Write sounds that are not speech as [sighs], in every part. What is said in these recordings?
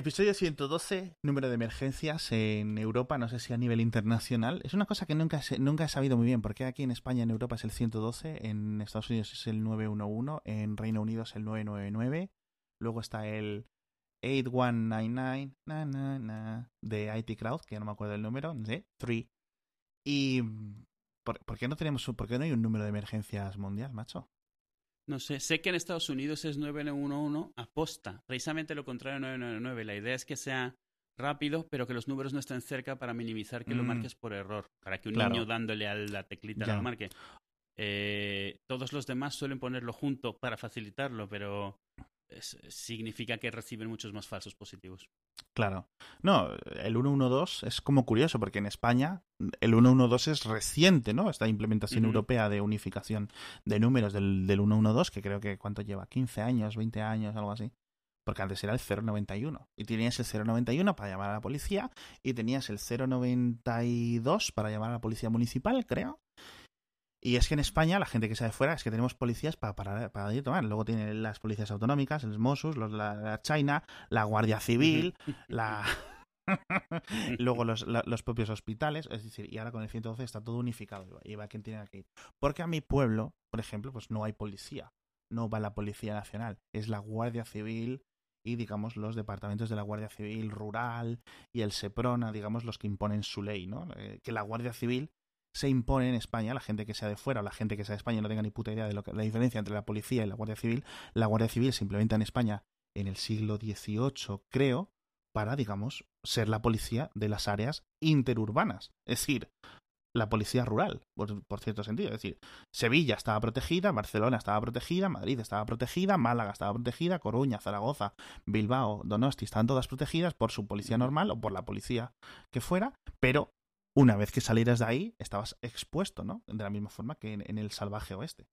Episodio 112, número de emergencias en Europa, no sé si a nivel internacional. Es una cosa que nunca, nunca he sabido muy bien, porque aquí en España, en Europa es el 112, en Estados Unidos es el 911, en Reino Unido es el 999, luego está el 8199 na, na, na, de IT Crowd, que no me acuerdo el número, sé, 3. Y ¿por, ¿por, qué no tenemos, por qué no hay un número de emergencias mundial, macho? No sé, sé que en Estados Unidos es 911 aposta, precisamente lo contrario de 999. La idea es que sea rápido, pero que los números no estén cerca para minimizar que lo Mm. marques por error, para que un Claro. niño dándole a la teclita Ya. lo marque. Eh, todos los demás suelen ponerlo junto para facilitarlo, pero es- significa que reciben muchos más falsos positivos. Claro. No, el 112 es como curioso, porque en España el 112 es reciente, ¿no? Esta implementación europea de unificación de números del, del 112, que creo que ¿cuánto lleva? ¿15 años, 20 años, algo así? Porque antes era el 091. Y tenías el 091 para llamar a la policía y tenías el 092 para llamar a la policía municipal, creo. Y es que en España, la gente que sea de fuera, es que tenemos policías para, para, para ir a tomar. Luego tienen las policías autonómicas, los Mossos, los, la, la China, la Guardia Civil, la... [laughs] Luego los, la- los propios hospitales, es decir, y ahora con el 112 está todo unificado y va quien tiene que ir. Porque a mi pueblo, por ejemplo, pues no hay policía, no va la Policía Nacional, es la Guardia Civil y digamos los departamentos de la Guardia Civil rural y el SEPRONA, digamos los que imponen su ley, ¿no? Eh, que la Guardia Civil se impone en España, la gente que sea de fuera o la gente que sea de España no tenga ni puta idea de lo que, la diferencia entre la policía y la Guardia Civil, la Guardia Civil se implementa en España en el siglo XVIII, creo, para, digamos, ser la policía de las áreas interurbanas. Es decir, la policía rural, por, por cierto sentido. Es decir, Sevilla estaba protegida, Barcelona estaba protegida, Madrid estaba protegida, Málaga estaba protegida, Coruña, Zaragoza, Bilbao, Donosti, estaban todas protegidas por su policía normal o por la policía que fuera, pero una vez que salieras de ahí, estabas expuesto, ¿no? De la misma forma que en, en el salvaje oeste.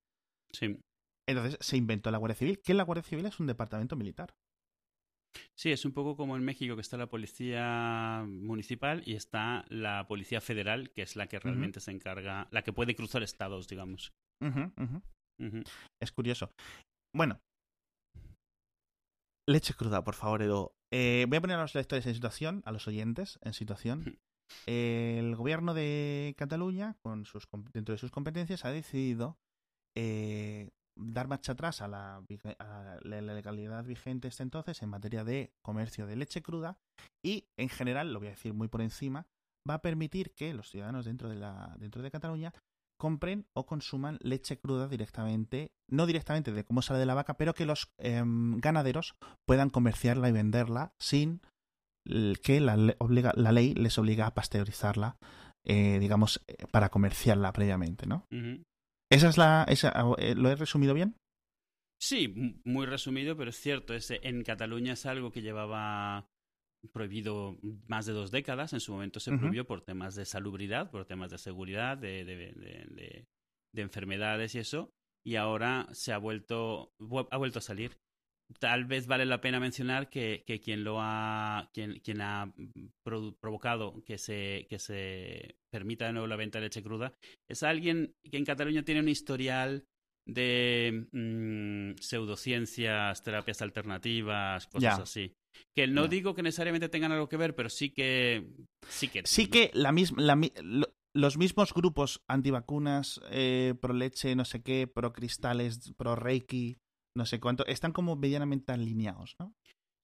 Sí. Entonces se inventó la Guardia Civil, que la Guardia Civil es un departamento militar. Sí, es un poco como en México, que está la policía municipal y está la policía federal, que es la que realmente se encarga, la que puede cruzar estados, digamos. Es curioso. Bueno. Leche cruda, por favor, Edo. Eh, voy a poner a los lectores en situación, a los oyentes en situación. El gobierno de Cataluña, con sus, dentro de sus competencias, ha decidido eh, dar marcha atrás a la, a la legalidad vigente hasta entonces en materia de comercio de leche cruda y, en general, lo voy a decir muy por encima, va a permitir que los ciudadanos dentro de, la, Cataluña compren o consuman leche cruda directamente, no directamente de cómo sale de la vaca, pero que los em, ganaderos puedan comerciarla y venderla sin que la, obliga, la ley les obliga a pasteurizarla, eh, digamos, eh, para comerciarla previamente, ¿no? Ujú. Esa es la... Esa, eh, ¿Lo he resumido bien? Sí, muy resumido, pero es cierto. Es, en Cataluña es algo que llevaba prohibido más de dos décadas. En su momento se prohibió por temas de salubridad, por temas de seguridad, de, de, de- de- de enfermedades y eso. Y ahora se ha vuelto, vu- ha vuelto a salir. Tal vez vale la pena mencionar que, que quien lo ha, quien, quien ha provocado que se, que se permita de nuevo la venta de leche cruda es alguien que en Cataluña tiene un historial de mm, pseudociencias, terapias alternativas, cosas así. Que no digo que necesariamente tengan algo que ver, pero sí que sí que Sí que la misma, la mi- lo- los mismos grupos antivacunas, eh, pro leche, no sé qué, pro cristales, pro reiki, no sé cuánto, están como medianamente alineados, ¿no?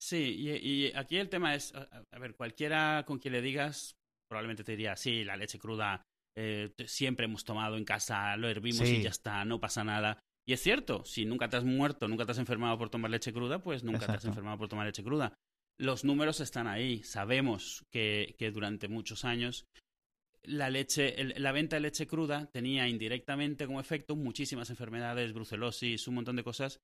Sí, y, y aquí el tema es, a, ver, cualquiera con quien le digas, probablemente te diría, sí, la leche cruda eh, siempre hemos tomado en casa, lo hervimos Sí. y ya está, no pasa nada. Y es cierto, si nunca te has muerto, nunca te has enfermado por tomar leche cruda, pues nunca te has enfermado por tomar leche cruda. Los números están ahí, sabemos que, que durante muchos años la leche, el- la venta de leche cruda tenía indirectamente como efecto muchísimas enfermedades, brucelosis, un montón de cosas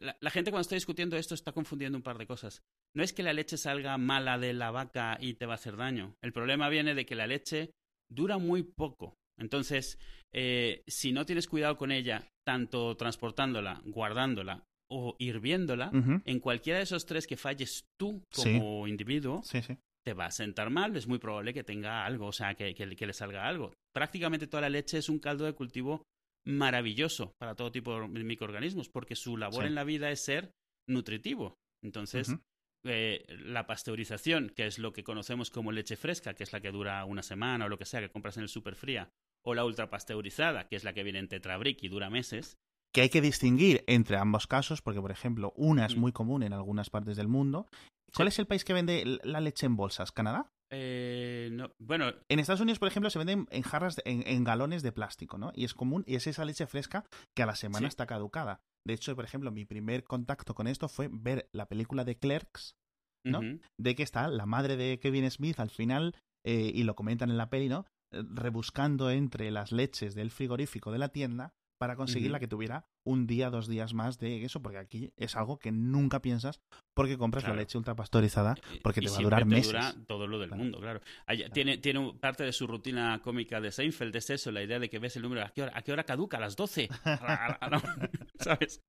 La, la gente cuando está discutiendo esto está confundiendo un par de cosas. No es que la leche salga mala de la vaca y te va a hacer daño. El problema viene de que la leche dura muy poco. Entonces, eh, si no tienes cuidado con ella, tanto transportándola, guardándola o hirviéndola, en cualquiera de esos tres que falles tú Sí. como individuo, Sí, sí. te va a sentar mal, es muy probable que tenga algo, o sea, que, que- que le salga algo. Prácticamente toda la leche es un caldo de cultivo maravilloso para todo tipo de microorganismos, porque su labor Sí. en la vida es ser nutritivo. Entonces, eh, la pasteurización, que es lo que conocemos como leche fresca, que es la que dura una semana o lo que sea, que compras en el super fría, o la ultrapasteurizada, que es la que viene en tetrabric y dura meses. Que hay que distinguir entre ambos casos, porque, por ejemplo, una es Mm. muy común en algunas partes del mundo. ¿Cuál Sí. es el país que vende la leche en bolsas? ¿Canadá? Eh, no, bueno, En Estados Unidos, por ejemplo, se venden en jarras, de- en, en galones de plástico, ¿no? Y es común, y es esa leche fresca que a la semana Sí. está caducada. De hecho, por ejemplo, mi primer contacto con esto fue ver la película de Clerks, ¿no? de que está la madre de Kevin Smith al final, eh, y lo comentan en la peli, ¿no? Eh, Rebuscando entre las leches del frigorífico de la tienda para conseguir Ujú. la que tuviera un día, dos días más de eso, porque aquí es algo que nunca piensas porque compras Claro. la leche ultrapasteurizada y- porque y te va a durar te meses. dura todo lo del Claro. mundo, claro. Hay- Tiene, tiene parte de su rutina cómica de Seinfeld, es eso, la idea de que ves el número, ¿a qué hora, a qué hora caduca? A las 12. [laughs] A- a- a- no, ¿Sabes?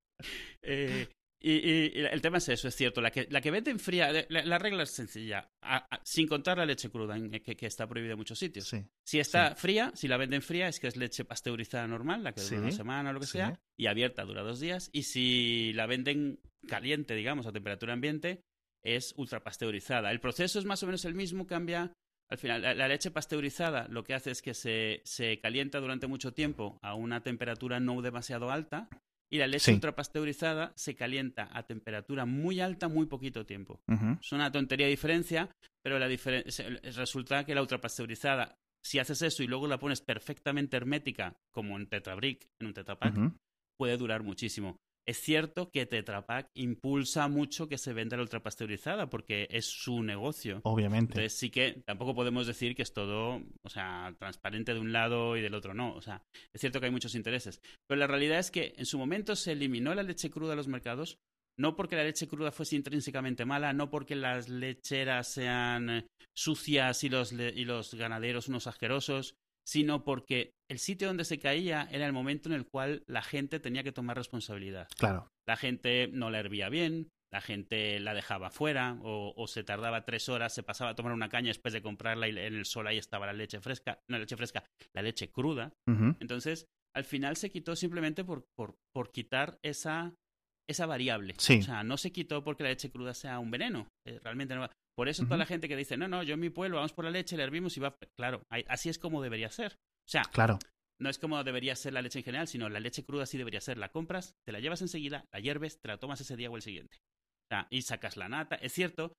Eh, y, y- y el tema es eso, es cierto. La que, la que venden fría, la, la regla es sencilla, a- a- sin contar la leche cruda, en- que, que está prohibida en muchos sitios. Sí, Si está fría, si la venden fría, es que es leche pasteurizada normal, la que dura Sí, una semana o lo que sea, y abierta dura dos días. Y si la venden caliente, digamos, a temperatura ambiente, es ultrapasteurizada. El proceso es más o menos el mismo, cambia. Al final, la, la leche pasteurizada lo que hace es que se, se calienta durante mucho tiempo a una temperatura no demasiado alta. Y la leche Sí. ultrapasteurizada se calienta a temperatura muy alta muy poquito tiempo. Es una tontería de diferencia, pero la diferen- resulta que la ultrapasteurizada, si haces eso y luego la pones perfectamente hermética, como en Tetrabric, en un Tetrapack, puede durar muchísimo. Es cierto que Tetrapack impulsa mucho que se venda la ultrapasteurizada porque es su negocio. Obviamente. Entonces sí que tampoco podemos decir que es todo, o sea, transparente de un lado y del otro no. O sea, es cierto que hay muchos intereses. Pero la realidad es que en su momento se eliminó la leche cruda de los mercados, no porque la leche cruda fuese intrínsecamente mala, no porque las lecheras sean eh, sucias y los, y los ganaderos unos asquerosos, sino porque el sitio donde se caía era el momento en el cual la gente tenía que tomar responsabilidad Claro. la gente no la hervía bien, la gente la dejaba fuera o, o se tardaba tres horas, se pasaba a tomar una caña después de comprarla y en el sol ahí estaba la leche fresca, no la leche fresca, la leche cruda. Entonces, al final se quitó simplemente por, por, por quitar esa, esa variable. Sí. O sea, no se quitó porque la leche cruda sea un veneno. eh, realmente no. Por eso toda la gente que dice, no, no, yo en mi pueblo vamos por la leche, la hervimos y va... Claro, así es como debería ser. O sea, Claro. no es como debería ser la leche en general, sino la leche cruda sí debería ser. La compras, te la llevas enseguida, la hierves, te la tomas ese día o el siguiente. Y sacas la nata. Es cierto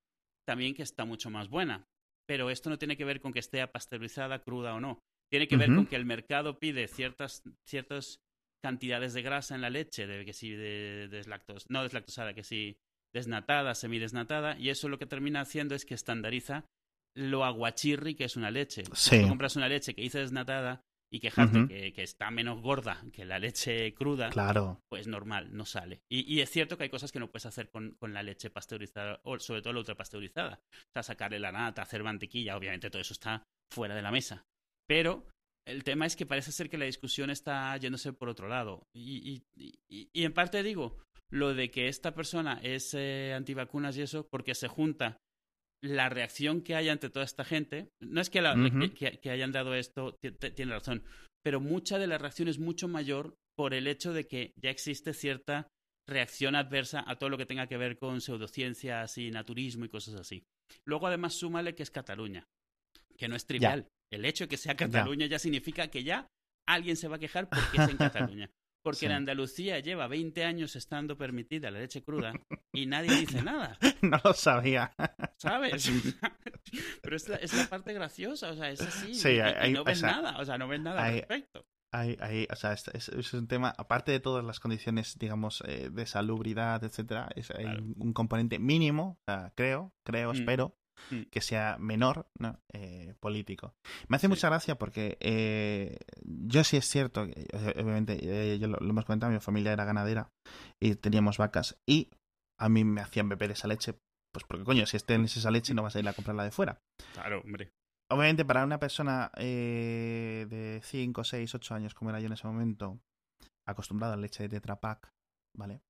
también que está mucho más buena, pero esto no tiene que ver con que esté pasteurizada, cruda o no. Tiene que ver con que el mercado pide ciertas, ciertas cantidades de grasa en la leche, de que si de, deslactos- no deslactosada, que si desnatada, semidesnatada, y eso lo que termina haciendo es que estandariza lo aguachirri que es una leche. Si Sí. tú compras una leche que hice desnatada y quejarte que, que está menos gorda que la leche cruda, Claro. pues normal, no sale. Y, y es cierto que hay cosas que no puedes hacer con, con la leche pasteurizada, o sobre todo la ultrapasteurizada. O sea, sacarle la nata, hacer mantequilla, obviamente todo eso está fuera de la mesa. Pero el tema es que parece ser que la discusión está yéndose por otro lado. Y, y- y- y en parte digo, lo de que esta persona es eh, antivacunas y eso, porque se junta la reacción que hay ante toda esta gente. No es que, la- Ujú. que- que- que hayan dado esto, ti- ti- tiene razón, pero mucha de la reacción es mucho mayor por el hecho de que ya existe cierta reacción adversa a todo lo que tenga que ver con pseudociencias y naturismo y cosas así. Luego, además, súmale que es Cataluña, que no es trivial. El hecho de que sea Cataluña ya significa que ya alguien se va a quejar porque es en [laughs] Cataluña. Porque Sí. en Andalucía lleva 20 años estando permitida la leche cruda y nadie [laughs] dice nada, No lo sabía. ¿sabes? [laughs] Pero es la, es la parte graciosa, o sea, es así. Sí, y- y, hay- no o ven sea, nada, o sea, no ven nada hay- al respecto. Hay, hay, o sea, es, un tema, aparte de todas las condiciones, digamos, eh, de salubridad, etcétera, es, hay un componente mínimo, o sea, creo, creo, Mm. espero, Mm. que sea menor, ¿no? Eh, político. Me hace Sí. mucha gracia porque eh, yo sí es cierto, que, obviamente, eh, yo lo, lo hemos comentado, mi familia era ganadera y teníamos vacas y a mí me hacían beber esa leche, pues porque coño, si tienes esa leche no vas a ir a comprarla de fuera. Claro, hombre. Obviamente, para una persona eh, de 5, 6, 8 años, como era yo en ese momento, acostumbrada a la leche de Tetra Pak, ¿vale?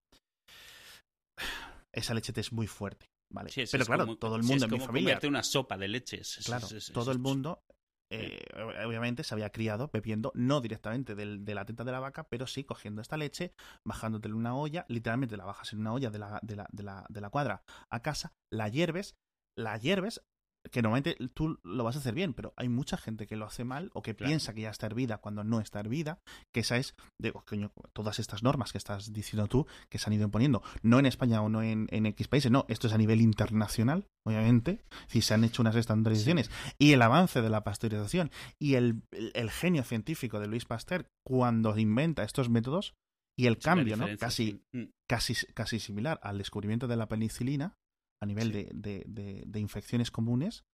[sighs] Esa leche te es muy fuerte, ¿vale? Sí, Pero claro, como- todo el sí, mundo es en mi como familia, comerte una sopa de leche. es- es- claro, es- es- todo el mundo eh, obviamente se había criado bebiendo, no directamente del, de la teta de la vaca, pero sí cogiendo esta leche, bajándote en una olla, literalmente la bajas en una olla de la, de la, de la, de la cuadra a casa, la hierves, la hierves, que normalmente tú lo vas a hacer bien, pero hay mucha gente que lo hace mal o que piensa que ya está hervida cuando no está hervida, que esa es, de, coño, todas estas normas que estás diciendo tú, que se han ido imponiendo, no en España o no en, en X países, no, esto es a nivel internacional, obviamente, si se han hecho unas estandarizaciones, y el avance de la pasteurización, y el, el, genio científico de Luis Pasteur cuando inventa estos métodos, y el cambio, ¿no? Casi, mm. casi, casi similar al descubrimiento de la penicilina, a nivel de, de, de, de, infecciones comunes.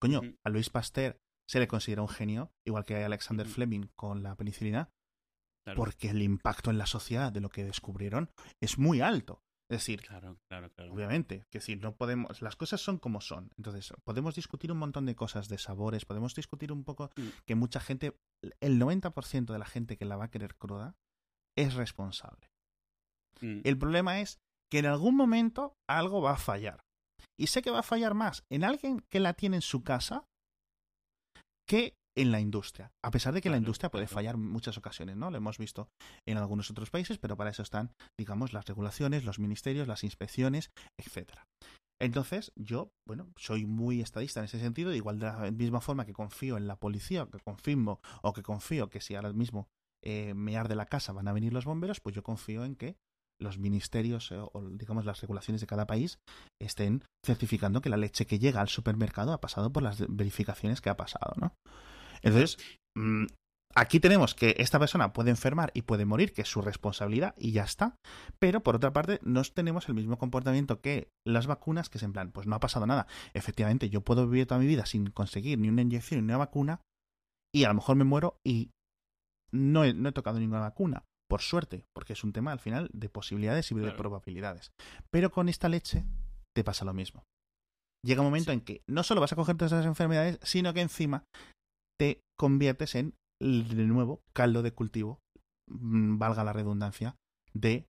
Coño, a Luis Pasteur se le considera un genio, igual que a Alexander Fleming con la penicilina, porque el impacto en la sociedad de lo que descubrieron es muy alto. Es decir, claro, claro, claro. obviamente, que si no podemos, las cosas son como son. Entonces, podemos discutir un montón de cosas, de sabores, podemos discutir un poco mm. que mucha gente, el 90% de la gente que la va a querer cruda es responsable. Mm. El problema es que en algún momento algo va a fallar. Y sé que va a fallar más en alguien que la tiene en su casa que en la industria. A pesar de que la industria puede fallar en muchas ocasiones, ¿no? Lo hemos visto en algunos otros países, pero para eso están, digamos, las regulaciones, los ministerios, las inspecciones, etcétera. Entonces, yo, bueno, soy muy estadista en ese sentido, igual de la misma forma que confío en la policía, que confirmo o que confío que si ahora mismo eh, me arde la casa van a venir los bomberos, pues yo confío en que los ministerios eh, o, digamos las regulaciones de cada país estén certificando que la leche que llega al supermercado ha pasado por las verificaciones que ha pasado, ¿no? Entonces, mm, aquí tenemos que esta persona puede enfermar y puede morir, que es su responsabilidad y ya está. Pero por otra parte, no tenemos el mismo comportamiento que las vacunas, que es en plan, pues no ha pasado nada. Efectivamente, yo puedo vivir toda mi vida sin conseguir ni una inyección ni una vacuna y a lo mejor me muero y no he, no he tocado ninguna vacuna por suerte, porque es un tema al final de posibilidades y de probabilidades. Pero con esta leche te pasa lo mismo. Llega un momento en que no solo vas a coger todas esas enfermedades, sino que encima te conviertes en, de nuevo, caldo de cultivo, mm, valga la redundancia, de,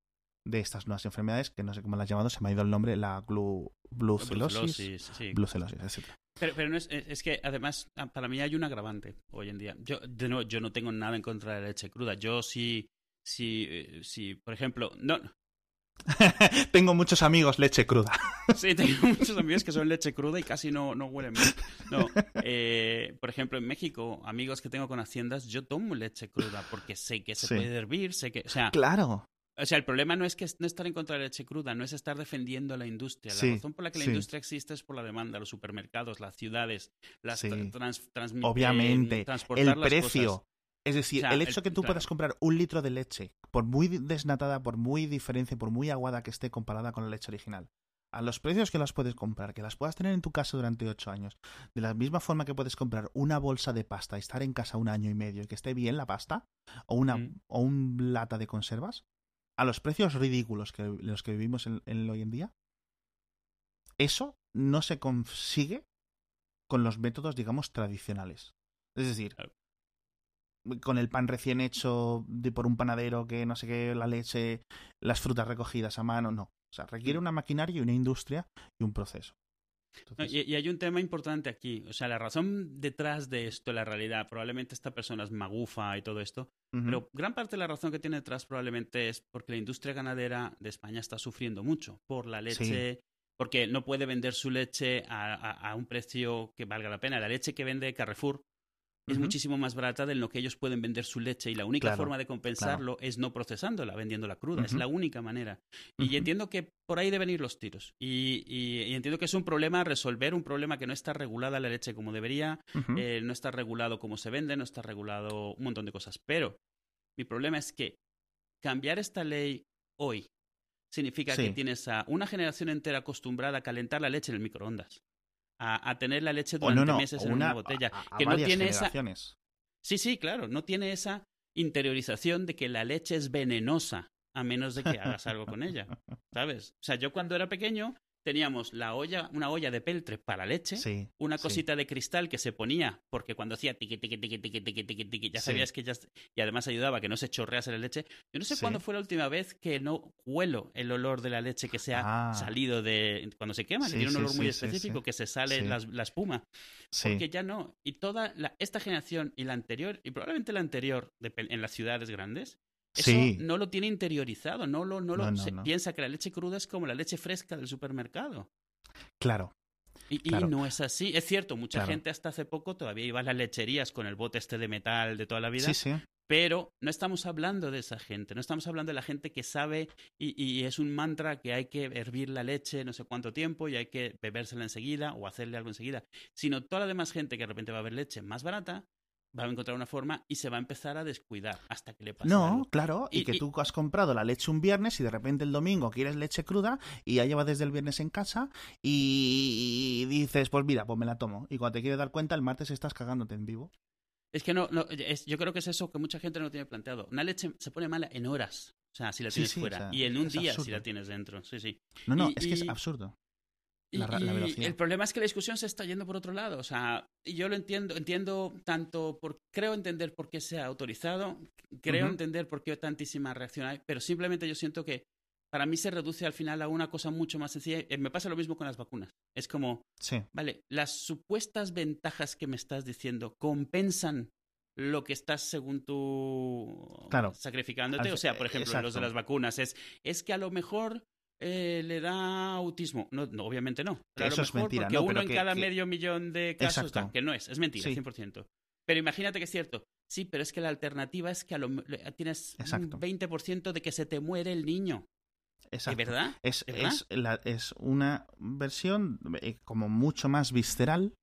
de estas nuevas enfermedades, que no sé cómo las llamado, se me ha ido el nombre, la glu, blucelosis, etc. Pero, pero no es, es, que además, ah, para mí hay un agravante hoy en día. Yo, de nuevo, yo no tengo nada en contra de la leche cruda. Yo sí si, eh, si por ejemplo, no. [laughs] tengo muchos amigos leche cruda. [laughs] sí, tengo muchos amigos que son leche cruda y casi no, no huelen bien. No, eh, por ejemplo, en México, amigos que tengo con haciendas, yo tomo leche cruda porque sé que se puede hervir, sé que, o sea, claro. O sea, el problema no es que no estar en contra de la leche cruda, no es estar defendiendo la industria. La razón por la que la industria existe es por la demanda, los supermercados, las ciudades, las trans, Obviamente, el precio. Es decir, el hecho que tú puedas comprar un litro de leche, por muy desnatada, por muy diferente, por muy aguada que esté comparada con la leche original, a los precios que las puedes comprar, que las puedas tener en tu casa durante ocho años, de la misma forma que puedes comprar una bolsa de pasta y estar en casa un año y medio y que esté bien la pasta, o una mm. o un lata de conservas, a los precios ridículos que los que vivimos en, en hoy en día, eso no se consigue con los métodos, digamos, tradicionales. Es decir, con el pan recién hecho de por un panadero que no sé qué, la leche, las frutas recogidas a mano, no. O sea, requiere una maquinaria y una industria y un proceso. y, hay un tema importante aquí. O sea, la razón detrás de esto, la realidad, probablemente esta persona es magufa y todo esto, pero gran parte de la razón que tiene detrás probablemente es porque la industria ganadera de España está sufriendo mucho por la leche, porque no puede vender su leche a, a, un precio que valga la pena. La leche que vende Carrefour es muchísimo más barata de lo que ellos pueden vender su leche y la única forma de compensarlo es no procesándola, vendiéndola cruda, es la única manera. Y entiendo que por ahí deben ir los tiros. Y, entiendo que es un problema resolver, un problema que no está regulada la leche como debería, eh, no está regulado cómo se vende, no está regulado un montón de cosas. Pero mi problema es que cambiar esta ley hoy significa que tienes a una generación entera acostumbrada a calentar la leche en el microondas a, tener la leche durante meses en una, botella. que no tiene esa. Sí, sí, claro, no tiene esa interiorización de que la leche es venenosa a menos de que hagas algo con ella, ¿sabes? O sea, yo cuando era pequeño teníamos la olla, una olla de peltre para leche, Sí. una sí. cosita de cristal que se ponía, porque cuando hacía tiqui, tiqui, tiqui, tiqui, tiqui, tiqui, tiqui, ya Sí. sabías que ya... Y además ayudaba a que no se chorrease la leche. Yo no sé cuándo fue la última vez que no huelo el olor de la leche que se ha Ah. salido de... Cuando se quema, tiene un olor muy específico que se sale las- la espuma. Porque ya no. Y toda la- esta generación y la anterior, y probablemente la anterior de en las ciudades grandes, eso Sí. no lo tiene interiorizado. No lo, no lo No, no, se- no. piensa que la leche cruda es como la leche fresca del supermercado. Claro. Y, no es así. Es cierto, mucha Claro. gente hasta hace poco todavía iba a las lecherías con el bote este de metal de toda la vida. Sí, sí. Pero no estamos hablando de esa gente, no estamos hablando de la gente que sabe y, y es un mantra que hay que hervir la leche no sé cuánto tiempo y hay que bebérsela enseguida o hacerle algo enseguida, sino toda la demás gente que de repente va a ver leche más barata, va a encontrar una forma y se va a empezar a descuidar hasta que le pase No, algo. claro, y, Y- que y- tú has comprado la leche un viernes y de repente el domingo quieres leche cruda y ya lleva desde el viernes en casa y dices, pues mira, pues me la tomo. Y cuando te quieres dar cuenta, el martes estás cagándote en vivo. Es que no, no es- yo creo que es eso que mucha gente no tiene planteado. Una leche se pone mala en horas, o sea, si la tienes sí, fuera, sea, y en un día si la tienes dentro, sí, sí. No, no, Y- es que es absurdo. La la velocidad. el problema es que la discusión se está yendo por otro lado. O sea, yo lo entiendo, entiendo tanto, por, creo entender por qué se ha autorizado, creo entender por qué tantísima reacción hay, pero simplemente yo siento que para mí se reduce al final a una cosa mucho más sencilla. Eh, Me pasa lo mismo con las vacunas. Es como, Sí, vale, las supuestas ventajas que me estás diciendo compensan lo que estás según tú Claro. sacrificándote. Al- O sea, por ejemplo, los de exacto. las vacunas es, es que a lo mejor eh, le da autismo. No, no, obviamente no. Pero a Eso lo es mejor mentira, porque no, uno pero en que- cada que- medio millón de casos que no es, es mentira, Sí. 100%. Pero imagínate que es cierto. Sí, pero es que la alternativa es que a lo, tienes Exacto. un 20% de que se te muere el niño. exacto. ¿Es verdad? Es, ¿Es verdad? es, la- es una versión eh, como mucho más visceral,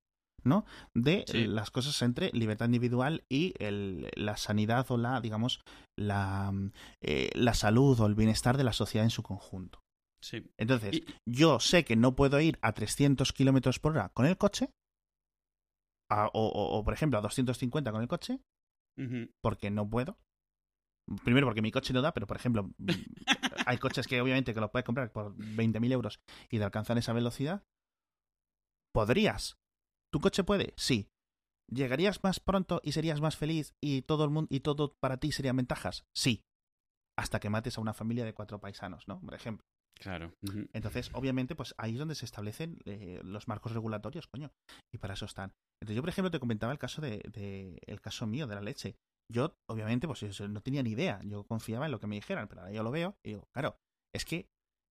¿no? De Sí. las cosas entre libertad individual y el- la sanidad o la, digamos, la, mm, eh, la salud o el bienestar de la sociedad en su conjunto. Sí. Entonces, Y- yo sé que no puedo ir a 300 kilómetros por hora con el coche, a- o, o- o, por ejemplo a 250 con el coche, porque no puedo. Primero porque mi coche no da, pero por ejemplo, [laughs] hay coches que obviamente que los puedes comprar por 20.000 euros y de alcanzar esa velocidad. ¿Podrías? ¿Tu coche puede? Sí. ¿Llegarías más pronto y serías más feliz y todo el mundo y todo para ti serían ventajas? Sí. Hasta que mates a una familia de cuatro paisanos, ¿no? Por ejemplo. Claro. Entonces, obviamente, pues ahí es donde se establecen eh, los marcos regulatorios, coño. Y para eso están. Entonces, yo, por ejemplo, te comentaba el caso de, de- el caso mío de la leche. Yo, obviamente, pues eso, no tenía ni idea. Yo confiaba en lo que me dijeran, pero ahora yo lo veo y digo, claro, es que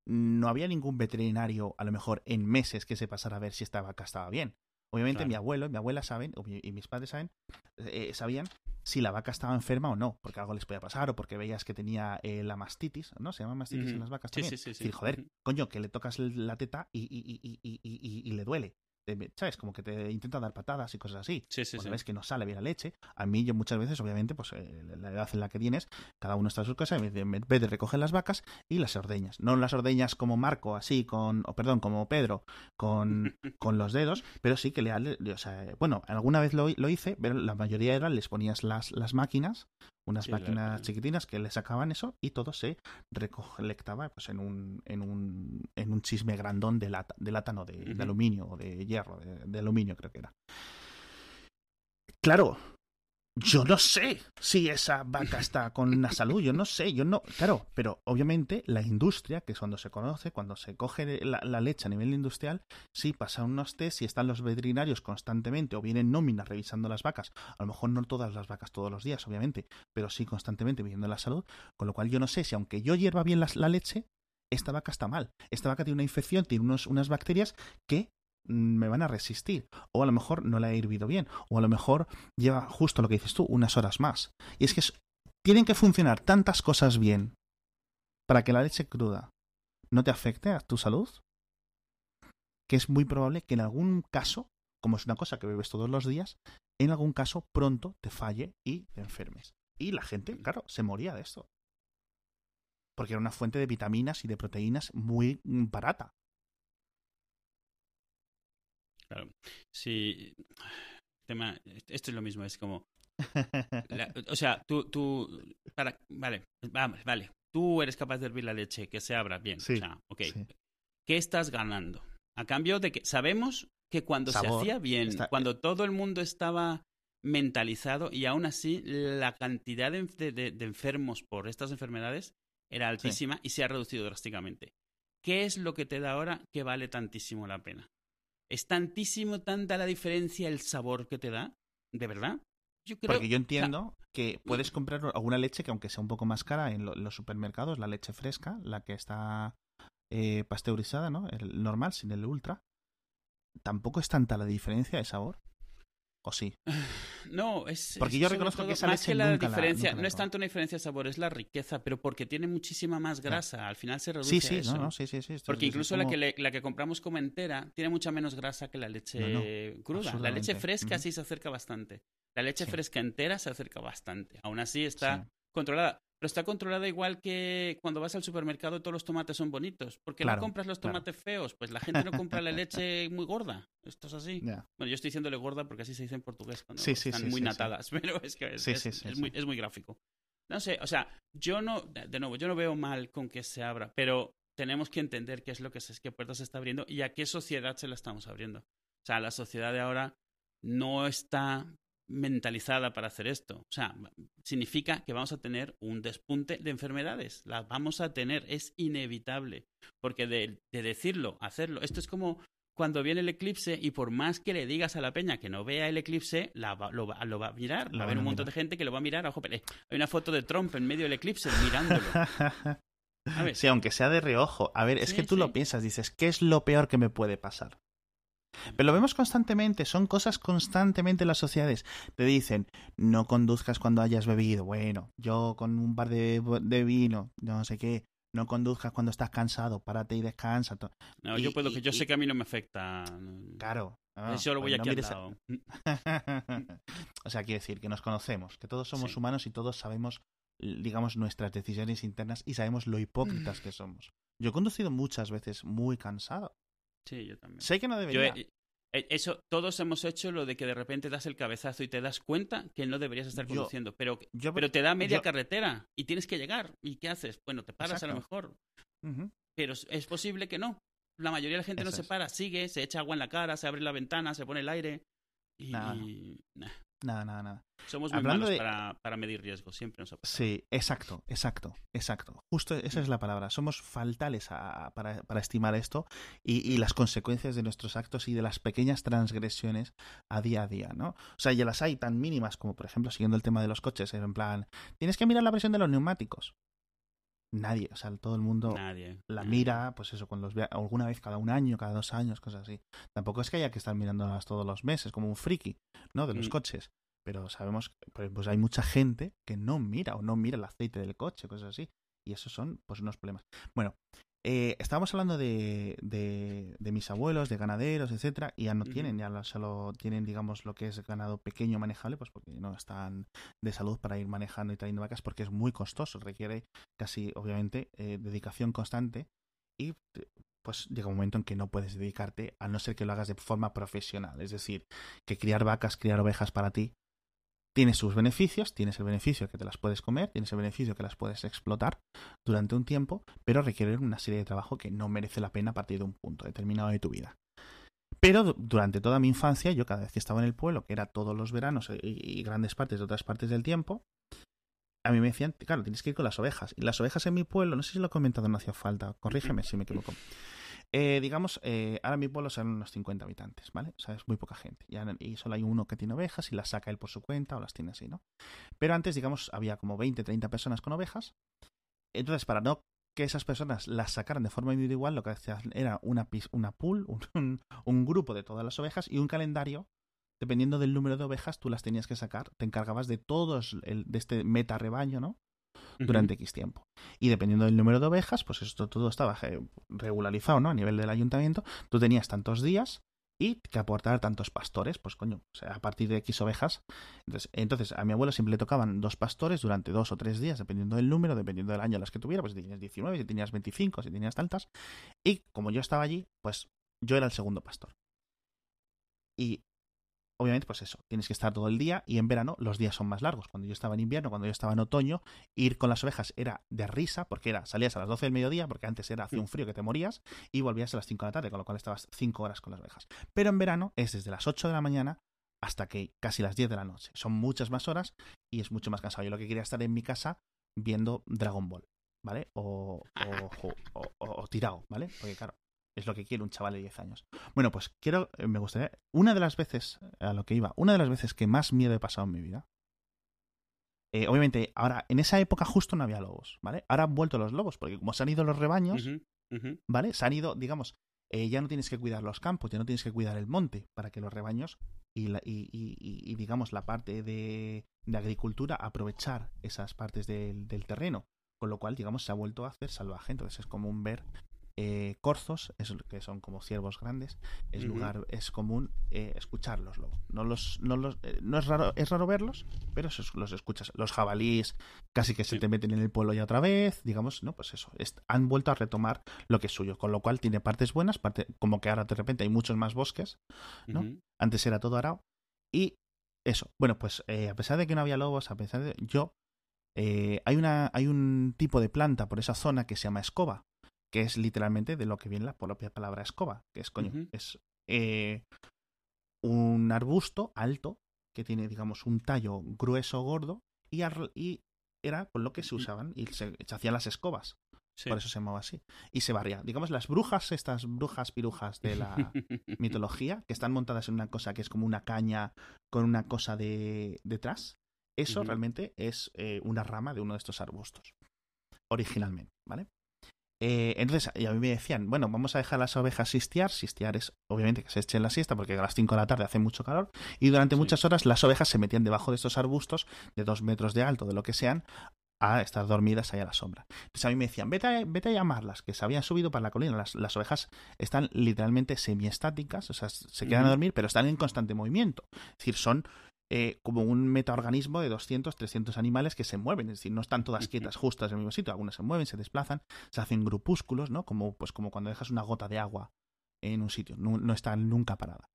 no había ningún veterinario, a lo mejor en meses, que se pasara a ver si esta vaca estaba bien. Obviamente, Claro. mi abuelo y mi abuela saben, y mis padres saben, eh, sabían si la vaca estaba enferma o no, porque algo les podía pasar, o porque veías que tenía eh, la mastitis, ¿no? Se llama mastitis en las vacas Sí, también. sí, sí, sí. decir, joder, coño, que le tocas la teta y, y, y, y, y, y- y le duele. ¿Sabes? Como que te intenta dar patadas y cosas así. Sí, sí, Cuando sí. ves que no sale bien la leche. A mí, yo muchas veces, obviamente, pues eh, la edad en la que tienes, cada uno está en su casa, en vez de recoger las vacas y las ordeñas. No las ordeñas como Marco, así, con, o perdón, como Pedro, con, [laughs] con los dedos, pero sí que le, le- o sea, bueno, alguna vez lo, lo hice, pero la mayoría era, les ponías las, las máquinas, unas Sí, la- máquinas chiquitinas que le sacaban eso y todo se recolectaba pues en un, en un, en un chisme grandón de lata, de lata no, de, aluminio o de hierro, de, de aluminio creo que era. Claro, yo no sé si esa vaca está con una salud, yo no sé, yo no, claro, pero obviamente la industria, que es cuando se conoce, cuando se coge la, la leche a nivel industrial, sí pasa unos test y están los veterinarios constantemente o vienen nóminas revisando las vacas, a lo mejor no todas las vacas todos los días, obviamente, pero sí constantemente viendo la salud, con lo cual yo no sé si aunque yo hierva bien las- la leche, esta vaca está mal, esta vaca tiene una infección, tiene unos, unas bacterias que me van a resistir. O a lo mejor no la he hervido bien. O a lo mejor lleva justo lo que dices tú, unas horas más. Y es que tienen que funcionar tantas cosas bien para que la leche cruda no te afecte a tu salud, que es muy probable que en algún caso, como es una cosa que bebes todos los días, en algún caso pronto te falle y te enfermes. Y la gente, claro, se moría de esto. Porque era una fuente de vitaminas y de proteínas muy mm, barata. Claro. Sí. Tema, esto es lo mismo, es como. la- [laughs] o sea, tú, tú. Para, vale, vamos, vale. Tú eres capaz de hervir la leche, que se abra bien. Sí, O sea, ok. sí. ¿qué estás ganando? A cambio de que sabemos que cuando se hacía bien, Está- cuando todo el mundo estaba mentalizado y aún así la cantidad de, de- de- de enfermos por estas enfermedades era altísima y se ha reducido drásticamente. ¿Qué es lo que te da ahora que vale tantísimo la pena? ¿Es tantísimo, tanta la diferencia el sabor que te da? ¿De verdad? Yo creo, Porque yo entiendo que puedes comprar alguna leche que aunque sea un poco más cara en, lo- en los supermercados, la leche fresca, la que está eh, pasteurizada, ¿no? El normal, sin el ultra. Tampoco es tanta la diferencia de sabor. ¿O sí? [sighs] No, es. Porque yo reconozco todo- que esa más leche que la nunca la- diferencia, nunca no es tanto una diferencia de sabor, es la riqueza, pero porque tiene muchísima más grasa. Al final se reduce Sí, a sí, eso. no, no, sí, sí, sí. Porque es- es incluso la, que le- la que compramos como entera tiene mucha menos grasa que la leche No, no, cruda. La leche fresca Ujú. sí se acerca bastante. La leche Sí. fresca entera se acerca bastante. Aún así está Sí. controlada. Pero está controlada igual que cuando vas al supermercado todos los tomates son bonitos. ¿Por qué Claro, no compras los claro. tomates feos? Pues la gente no compra la leche muy gorda. Esto es así. Bueno, yo estoy diciéndole gorda porque así se dice en portugués cuando Sí, están sí, muy sí, natadas, [laughs] pero es que es, Sí, es- es muy, es muy gráfico. No sé, o sea, yo no, de nuevo, yo no veo mal con que se abra, pero tenemos que entender qué es lo que se, qué puertas se está abriendo y a qué sociedad se la estamos abriendo. O sea, la sociedad de ahora no está mentalizada para hacer esto. O sea, significa que vamos a tener un despunte de enfermedades. Las vamos a tener, es inevitable. Porque de, de decirlo, hacerlo, esto es como cuando viene el eclipse y por más que le digas a la peña que no vea el eclipse, la lo, va, lo va a mirar. Va a haber a un montón de gente que lo va a mirar. Ojo, pero, eh, hay una foto de Trump en medio del eclipse mirándolo. [laughs] ¿sabes? Sí, aunque sea de reojo. A ver, es que tú sí. lo piensas, dices, ¿qué es lo peor que me puede pasar? Pero lo vemos constantemente, son cosas constantemente en las sociedades. Te dicen, no conduzcas cuando hayas bebido. Bueno, yo con un bar de, de vino, no sé qué. No conduzcas cuando estás cansado, párate y descansa. No, y- yo puedo que y- yo y- sé que a mí no me afecta. Claro. Yo lo voy pues no aquí a- lado. [laughs] o sea, quiero decir que nos conocemos, que todos somos Sí. humanos y todos sabemos, digamos, nuestras decisiones internas y sabemos lo hipócritas que somos. Yo he conducido muchas veces muy cansado. Sí, yo también. Sé que no debería. eh, eso, todos hemos hecho lo de que de repente das el cabezazo y te das cuenta que no deberías estar Yo- conduciendo, pero, yo- pero te da media yo- carretera y tienes que llegar. ¿Y qué haces? Bueno, te paras a lo mejor, pero es- posible que no. La mayoría de la gente no se es. para, sigue, se echa agua en la cara, se abre la ventana, se pone el aire y, Nada. y- nah. Nada, nada, nada. somos muy Hablando malos de- para, para medir riesgos, siempre nos ha pasado. Sí, exacto, exacto, exacto. Justo esa es la palabra. Somos faltales a- para, para estimar esto y, y las consecuencias de nuestros actos y de las pequeñas transgresiones a día a día, ¿no? O sea, ya las hay tan mínimas como, por ejemplo, siguiendo el tema de los coches, en plan, tienes que mirar la presión de los neumáticos. Nadie, o sea, todo el mundo Nadie. la mira, pues eso, con los alguna vez cada un año, cada dos años, cosas así. Tampoco es que haya que estar mirándolas todos los meses, como un friki, ¿no? De los Mm. coches. Pero sabemos que pues, pues hay mucha gente que no mira o no mira el aceite del coche, cosas así. Y esos son pues unos problemas. Bueno, eh, estábamos hablando de, de, de mis abuelos, de ganaderos, etcétera, y ya no tienen, ya lo- solo tienen, digamos, lo que es ganado pequeño manejable, pues porque no están de salud para ir manejando y trayendo vacas, porque es muy costoso, requiere casi, obviamente, eh, dedicación constante y pues llega un momento en que no puedes dedicarte a no ser que lo hagas de forma profesional. Es decir, que criar vacas, criar ovejas para ti tiene sus beneficios, tienes el beneficio que te las puedes comer, tienes el beneficio que las puedes explotar durante un tiempo, pero requieren una serie de trabajo que no merece la pena a partir de un punto determinado de tu vida. Pero du- durante toda mi infancia, yo cada vez que estaba en el pueblo, que era todos los veranos y, y grandes partes de otras partes del tiempo, a mí me decían, claro, tienes que ir con las ovejas. Y las ovejas en mi pueblo, no sé si lo he comentado, no hacía falta, corrígeme si me equivoco. Eh, digamos, eh, ahora mi pueblo son unos 50 habitantes, ¿vale? O sea, es muy poca gente. Y solo hay uno que tiene ovejas y las saca él por su cuenta o las tiene así, ¿no? Pero antes, digamos, había como 20, 30 personas con ovejas. Entonces, para no que esas personas las sacaran de forma individual, lo que hacían era una, una pool, [laughs] un- un grupo de todas las ovejas y un calendario. Dependiendo del número de ovejas, tú las tenías que sacar. Te encargabas de todos, el, de este meta rebaño, ¿no? Durante X tiempo. Y dependiendo del número de ovejas, pues esto todo estaba regularizado, ¿no? A nivel del ayuntamiento. Tú tenías tantos días y que aportar tantos pastores, pues coño, o sea, a partir de X ovejas. Entonces, entonces, a mi abuelo siempre le tocaban dos pastores durante dos o tres días, dependiendo del número, dependiendo del año las que tuviera, pues si tenías 19, si tenías 25, si tenías tantas. Y como yo estaba allí, pues yo era el segundo pastor. Y obviamente, pues eso, tienes que estar todo el día y en verano los días son más largos. Cuando yo estaba en invierno, cuando yo estaba en otoño, ir con las ovejas era de risa, porque era, salías a las 12 del mediodía, porque antes era hacía un frío que te morías, y volvías a las 5 de la tarde, con lo cual estabas 5 horas con las ovejas. Pero en verano es desde las 8 de la mañana hasta que casi las 10 de la noche. Son muchas más horas y es mucho más cansado. Yo lo que quería estar en mi casa viendo Dragon Ball, ¿vale? O, o, [laughs] o, o tirado, ¿vale? Porque claro, es lo que quiere un chaval de 10 años. Bueno, pues quiero, eh, me gustaría, una de las veces, a lo que iba, una de las veces que más miedo he pasado en mi vida, eh, obviamente, ahora, en esa época justo no había lobos, ¿vale? Ahora han vuelto los lobos, porque como se han ido los rebaños, ¿vale? Se han ido, digamos, eh, ya no tienes que cuidar los campos, ya no tienes que cuidar el monte para que los rebaños y, y, y, digamos, la parte de, de, agricultura aprovechar esas partes del, del terreno. Con lo cual, digamos, se ha vuelto a hacer salvaje. Entonces es común ver eh, corzos, es, que son como ciervos grandes, es lugar, es común eh, escucharlos luego. No los, no los, eh, no es raro, es raro verlos, pero los escuchas. Los jabalíes casi que se te meten en el pueblo ya otra vez, digamos, no, pues eso, han vuelto a retomar lo que es suyo, con lo cual tiene partes buenas, parte, como que ahora de repente hay muchos más bosques, ¿no? Antes era todo arao y eso. Bueno, pues a pesar de que no había lobos, a pesar de yo hay una hay un tipo de planta por esa zona que se llama escoba que es literalmente de lo que viene la propia palabra escoba, que es, coño, es eh, un arbusto alto que tiene, digamos, un tallo grueso, gordo, y, y era con lo que se usaban y se, hacían las escobas. Por eso se llamaba así. Y se barría. Digamos, las brujas, estas brujas pirujas de la [laughs] mitología, que están montadas en una cosa que es como una caña con una cosa de detrás, eso realmente es eh, una rama de uno de estos arbustos. Originalmente, ¿vale? Eh, entonces, y a mí me decían, bueno, vamos a dejar las ovejas sistiar. Sistiar es, obviamente, que se echen la siesta porque a las 5 de la tarde hace mucho calor. Y durante muchas horas las ovejas se metían debajo de estos arbustos de dos metros de alto, de lo que sean, a estar dormidas ahí a la sombra. Entonces a mí me decían, vete a, vete a llamarlas, que se habían subido para la colina. Las, las ovejas están literalmente semiestáticas, o sea, se quedan a dormir, pero están en constante movimiento. Es decir, son eh, como un metaorganismo de 200, 300 animales que se mueven, es decir, no están todas quietas justas en el mismo sitio, algunas se mueven, se desplazan, se hacen grupúsculos, ¿no? Como, pues como cuando dejas una gota de agua en un sitio, no, no está nunca parada.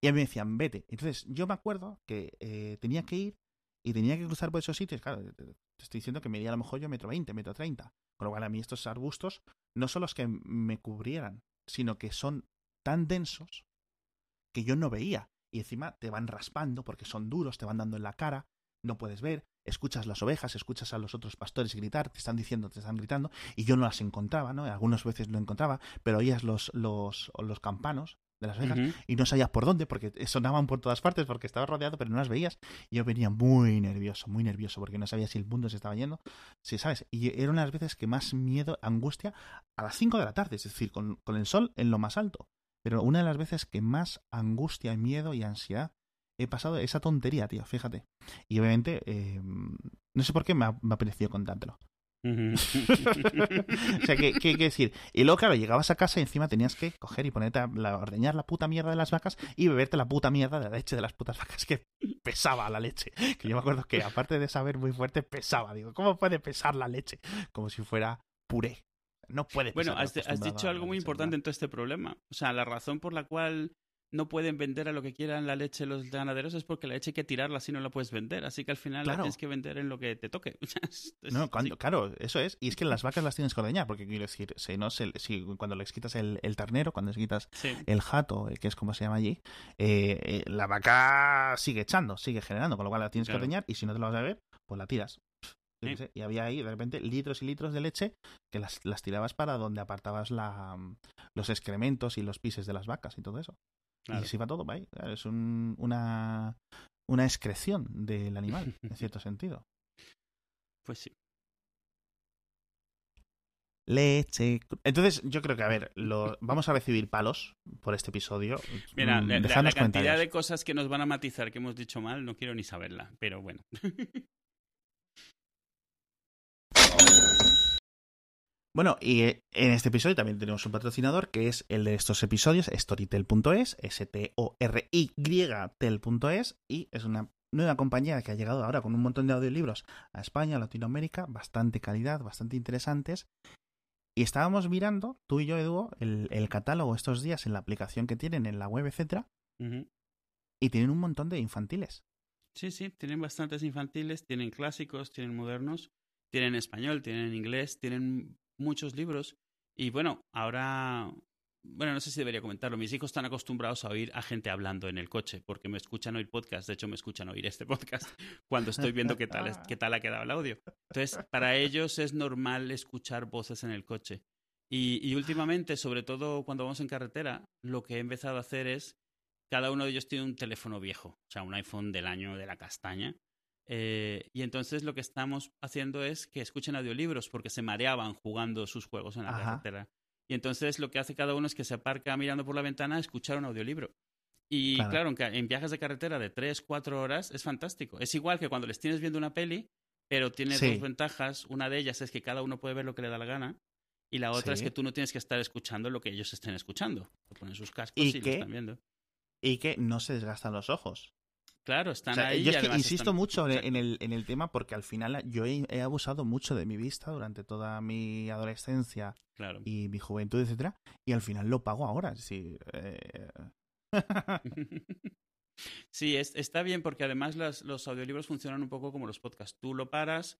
Y a mí me decían, vete. Entonces yo me acuerdo que eh, tenía que ir y tenía que cruzar por esos sitios, claro, te, estoy diciendo que medía a lo mejor yo metro 20, metro 30, con lo cual a mí estos arbustos no son los que me cubrieran, sino que son tan densos que yo no veía y encima te van raspando porque son duros, te van dando en la cara, no puedes ver, escuchas las ovejas, escuchas a los otros pastores gritar, te están diciendo, te están gritando, y yo no las encontraba, ¿no? Algunas veces lo encontraba, pero oías los, los, los campanos de las ovejas y no sabías por dónde, porque sonaban por todas partes, porque estaba rodeado, pero no las veías. Y yo venía muy nervioso, muy nervioso, porque no sabía si el mundo se estaba yendo. Sí, ¿sabes? Y era una de las veces que más miedo, angustia, a las 5 de la tarde, es decir, con, con el sol en lo más alto. Pero una de las veces que más angustia, miedo y ansiedad he pasado esa tontería, tío, fíjate. Y obviamente, eh, no sé por qué me ha, me ha parecido contártelo. [laughs] o sea, ¿qué, qué, decir? Y luego, claro, llegabas a casa y encima tenías que coger y ponerte a ordeñar la puta mierda de las vacas y beberte la puta mierda de la leche de las putas vacas, que pesaba la leche. Que yo me acuerdo que, aparte de saber muy fuerte, pesaba. Digo, ¿cómo puede pesar la leche? Como si fuera puré. No puede Bueno, has, dicho algo muy importante en todo este problema. O sea, la razón por la cual no pueden vender a lo que quieran la leche los ganaderos es porque la leche hay que tirarla si no la puedes vender. Así que al final la tienes que vender en lo que te toque. [laughs] no, claro, eso es. Y es que las vacas las tienes que ordeñar, porque quiero decir, si no, si, cuando les quitas el, el ternero, cuando les quitas el jato, eh, que es como se llama allí, eh, eh, la vaca sigue echando, sigue generando, con lo cual la tienes que ordeñar y si no te la vas a ver, pues la tiras y había ahí de repente litros y litros de leche que las, las tirabas para donde apartabas la, los excrementos y los pises de las vacas y todo eso. Y se iba todo ahí. Es un, una, una excreción del animal, [laughs] en cierto sentido. Pues sí. Leche. Entonces, yo creo que, a ver, lo, vamos a recibir palos por este episodio. Mira, mm, la, la cantidad de cosas que nos van a matizar que hemos dicho mal, no quiero ni saberla, pero bueno. [laughs] Bueno, y eh, en este episodio también tenemos un patrocinador que es el de estos episodios, Storytel.es, S-T-O-R-Y-Tel.es, y es una nueva compañía que ha llegado ahora con un montón de audiolibros a España, a Latinoamérica, bastante calidad, bastante interesantes. Y estábamos mirando, tú y yo, Edu, el, catálogo estos días en la aplicación que tienen en la web, etcétera. Y tienen un montón de infantiles. Sí, sí, tienen bastantes infantiles, tienen clásicos, tienen modernos, tienen español, tienen inglés, tienen muchos libros. Y bueno, ahora, bueno, no sé si debería comentarlo, mis hijos están acostumbrados a oír a gente hablando en el coche, porque me escuchan oír podcast, de hecho me escuchan oír este podcast [laughs] cuando estoy viendo qué tal, qué tal ha quedado el audio. Entonces, para ellos es normal escuchar voces en el coche. Y, y últimamente, sobre todo cuando vamos en carretera, lo que he empezado a hacer es cada uno de ellos tiene un teléfono viejo, o sea, un iPhone del año de la castaña. Eh, y entonces lo que estamos haciendo es que escuchen audiolibros porque se mareaban jugando sus juegos en la carretera. Y entonces lo que hace cada uno es que se aparca mirando por la ventana a escuchar un audiolibro. Y claro, en, viajes de carretera de 3, 4 horas es fantástico. Es igual que cuando les tienes viendo una peli, pero tiene dos ventajas. Una de ellas es que cada uno puede ver lo que le da la gana. Y la otra es que tú no tienes que estar escuchando lo que ellos estén escuchando. Ponen sus cascos y, lo están viendo y que no se desgastan los ojos. Claro, están ahí. Yo insisto mucho en, el, en el tema porque al final yo he, abusado mucho de mi vista durante toda mi adolescencia y mi juventud, etcétera, y al final lo pago ahora. [laughs] Sí, eh... sí está bien porque además los audiolibros funcionan un poco como los podcasts. Tú lo paras,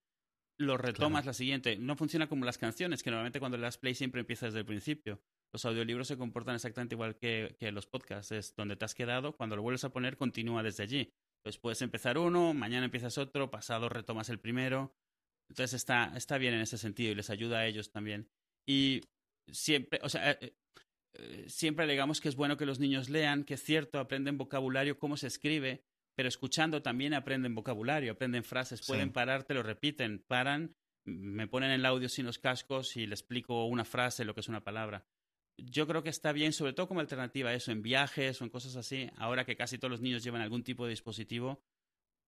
lo retomas la siguiente. No funciona como las canciones, que normalmente cuando le das play siempre empieza desde el principio los audiolibros se comportan exactamente igual que, los podcasts. Es donde te has quedado, cuando lo vuelves a poner, continúa desde allí. Entonces puedes empezar uno, mañana empiezas otro, pasado retomas el primero. Entonces está, está bien en ese sentido y les ayuda a ellos también. Y siempre, o sea, eh, eh, siempre digamos que es bueno que los niños lean, que es cierto, aprenden vocabulario, cómo se escribe, pero escuchando también aprenden vocabulario, aprenden frases, pueden parar, te lo repiten, paran, me ponen el audio sin los cascos y le explico una frase, lo que es una palabra yo creo que está bien, sobre todo como alternativa a eso, en viajes o en cosas así, ahora que casi todos los niños llevan algún tipo de dispositivo.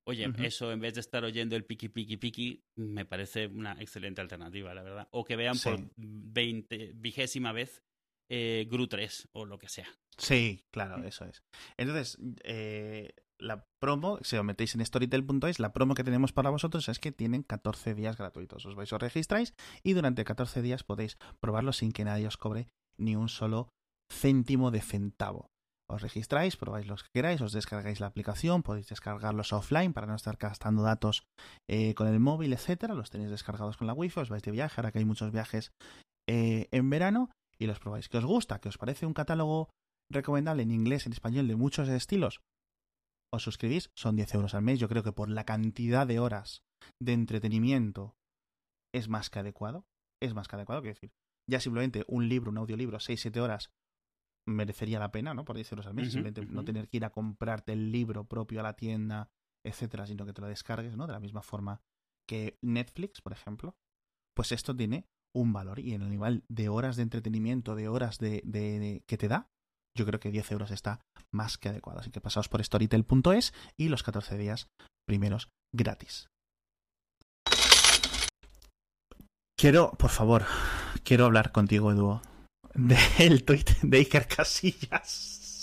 Oye, eso en vez de estar oyendo el piqui, piqui, piqui, me parece una excelente alternativa, la verdad. O que vean por veinte, vigésima vez eh, Gru 3 o lo que sea. Sí, claro, eso es. Entonces, eh, la promo, si os metéis en storytel.es, la promo que tenemos para vosotros es que tienen 14 días gratuitos. Os vais, os registráis y durante 14 días podéis probarlo sin que nadie os cobre ni un solo céntimo de centavo. Os registráis, probáis los que queráis, os descargáis la aplicación, podéis descargarlos offline para no estar gastando datos eh, con el móvil, etcétera. Los tenéis descargados con la wifi, os vais de viaje, ahora que hay muchos viajes eh, en verano, y los probáis. ¿Que os gusta? ¿Que os parece un catálogo recomendable en inglés, en español, de muchos estilos? Os suscribís, son 10 euros al mes. Yo creo que por la cantidad de horas de entretenimiento es más que adecuado. Es más que adecuado, quiero decir ya simplemente un libro, un audiolibro, 6-7 horas, merecería la pena, ¿no? Por 10 euros al mes, simplemente no tener que ir a comprarte el libro propio a la tienda, etcétera, sino que te lo descargues, ¿no? De la misma forma que Netflix, por ejemplo, pues esto tiene un valor y en el nivel de horas de entretenimiento, de horas de, de, que te da, yo creo que 10 euros está más que adecuado. Así que pasaos por storytel.es y los 14 días primeros gratis. Quiero, por favor, quiero hablar contigo, Edu, del tweet de Iker Casillas.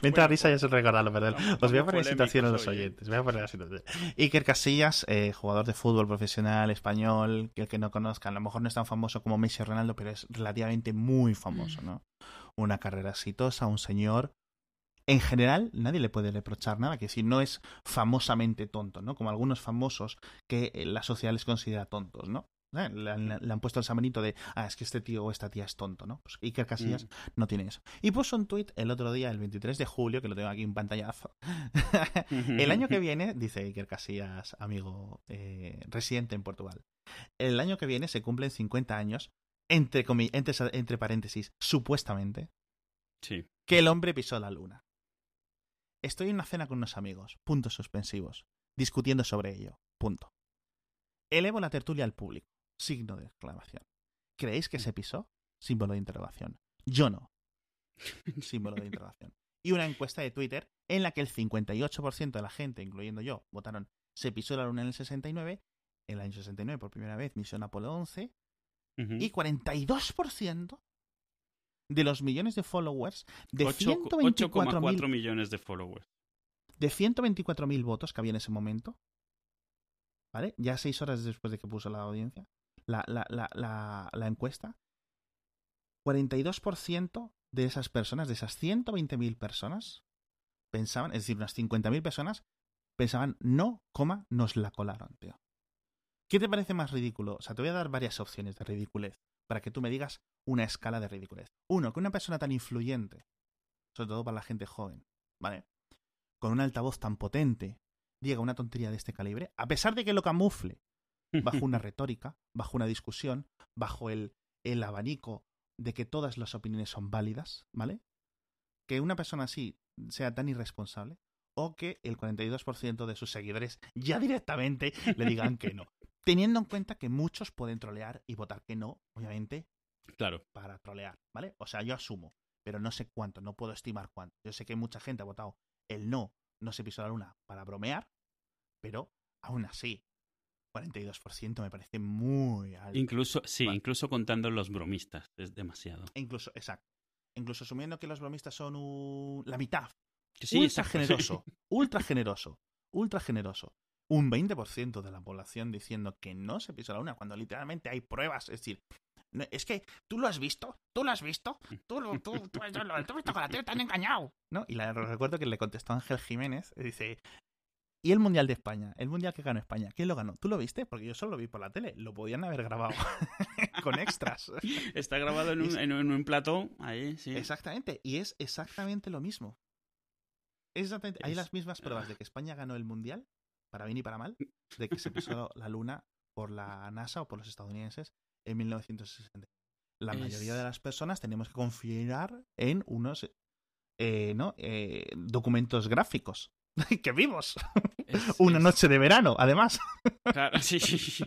Me entra risa ya se recordarlo, perdón. Os voy a poner situación a los oyentes. Voy a poner la situación. Iker Casillas, eh, jugador de fútbol profesional español, que el que no conozca, a lo mejor no es tan famoso como Messi o Ronaldo, pero es relativamente muy famoso, ¿no? Una carrera exitosa, un señor. En general, nadie le puede reprochar nada, que si no es famosamente tonto, ¿no? Como algunos famosos que la sociedad les considera tontos, ¿no? ¿Eh? Le, han puesto el samanito de, ah, es que este tío o esta tía es tonto, ¿no? Pues Iker Casillas mm. no tiene eso. Y puso un tuit el otro día, el 23 de julio, que lo tengo aquí en pantallazo. [laughs] el año que viene, dice Iker Casillas, amigo eh, residente en Portugal, el año que viene se cumplen 50 años, entre, entre, entre paréntesis, supuestamente, sí. que el hombre pisó la luna. Estoy en una cena con unos amigos, puntos suspensivos, discutiendo sobre ello, punto. Elevo la tertulia al público. Signo de exclamación. ¿Creéis que se pisó? Símbolo de interrogación. Yo no. [laughs] Símbolo de interrogación. Y una encuesta de Twitter en la que el 58% de la gente, incluyendo yo, votaron se pisó la luna en el 69, en el año 69 por primera vez, misión Apolo 11, y 42% de los millones de followers de 124 millones de followers. De 124.000 votos que había en ese momento, ¿vale? Ya seis horas después de que puso la audiencia, la, la, la, la, encuesta, 42% de esas personas, de esas 120.000 personas, pensaban, es decir, unas 50.000 personas pensaban, no, coma, nos la colaron, tío. ¿Qué te parece más ridículo? O sea, te voy a dar varias opciones de ridiculez para que tú me digas una escala de ridiculez. Uno, que una persona tan influyente, sobre todo para la gente joven, ¿vale? Con un altavoz tan potente, diga una tontería de este calibre, a pesar de que lo camufle bajo una [laughs] retórica, bajo una discusión, bajo el, el abanico de que todas las opiniones son válidas, ¿vale? Que una persona así sea tan irresponsable o que el 42% de sus seguidores ya directamente le digan que no. [laughs] Teniendo en cuenta que muchos pueden trolear y votar que no, obviamente, Claro. para trolear, ¿vale? O sea, yo asumo, pero no sé cuánto, no puedo estimar cuánto. Yo sé que mucha gente ha votado el no, no se pisó la luna para bromear, pero aún así, 42% me parece muy alto. Incluso, sí, Vale. incluso contando los bromistas, es demasiado. E incluso, exacto. Incluso asumiendo que los bromistas son un- la mitad. Sí, ultra exacto, generoso. Ultra generoso. Ultra generoso. Un 20% de la población diciendo que no se pisó la luna cuando literalmente hay pruebas. Es decir, no- es que tú lo has visto, tú lo has visto, tú lo tú, tú, tú lo has visto con la tele, te han engañado. ¿No? Y la, recuerdo que le contestó Ángel Jiménez, dice, ¿y el Mundial de España? El Mundial que ganó España, ¿quién lo ganó? ¿Tú lo viste? Porque yo solo lo vi por la tele, lo podían haber grabado [laughs] con extras. Está grabado en un, en un, en un plató, ahí, sí. Exactamente, y es exactamente lo mismo. Exactamente, hay las mismas pruebas de que España ganó el Mundial, para bien y para mal, de que se pisó la luna por la NASA o por los estadounidenses en 1960. La Es- mayoría de las personas tenemos que confiar en unos eh, ¿no? Eh, documentos gráficos [laughs] que vimos Es- [laughs] una es- noche de verano, además, Claro, sí, [laughs]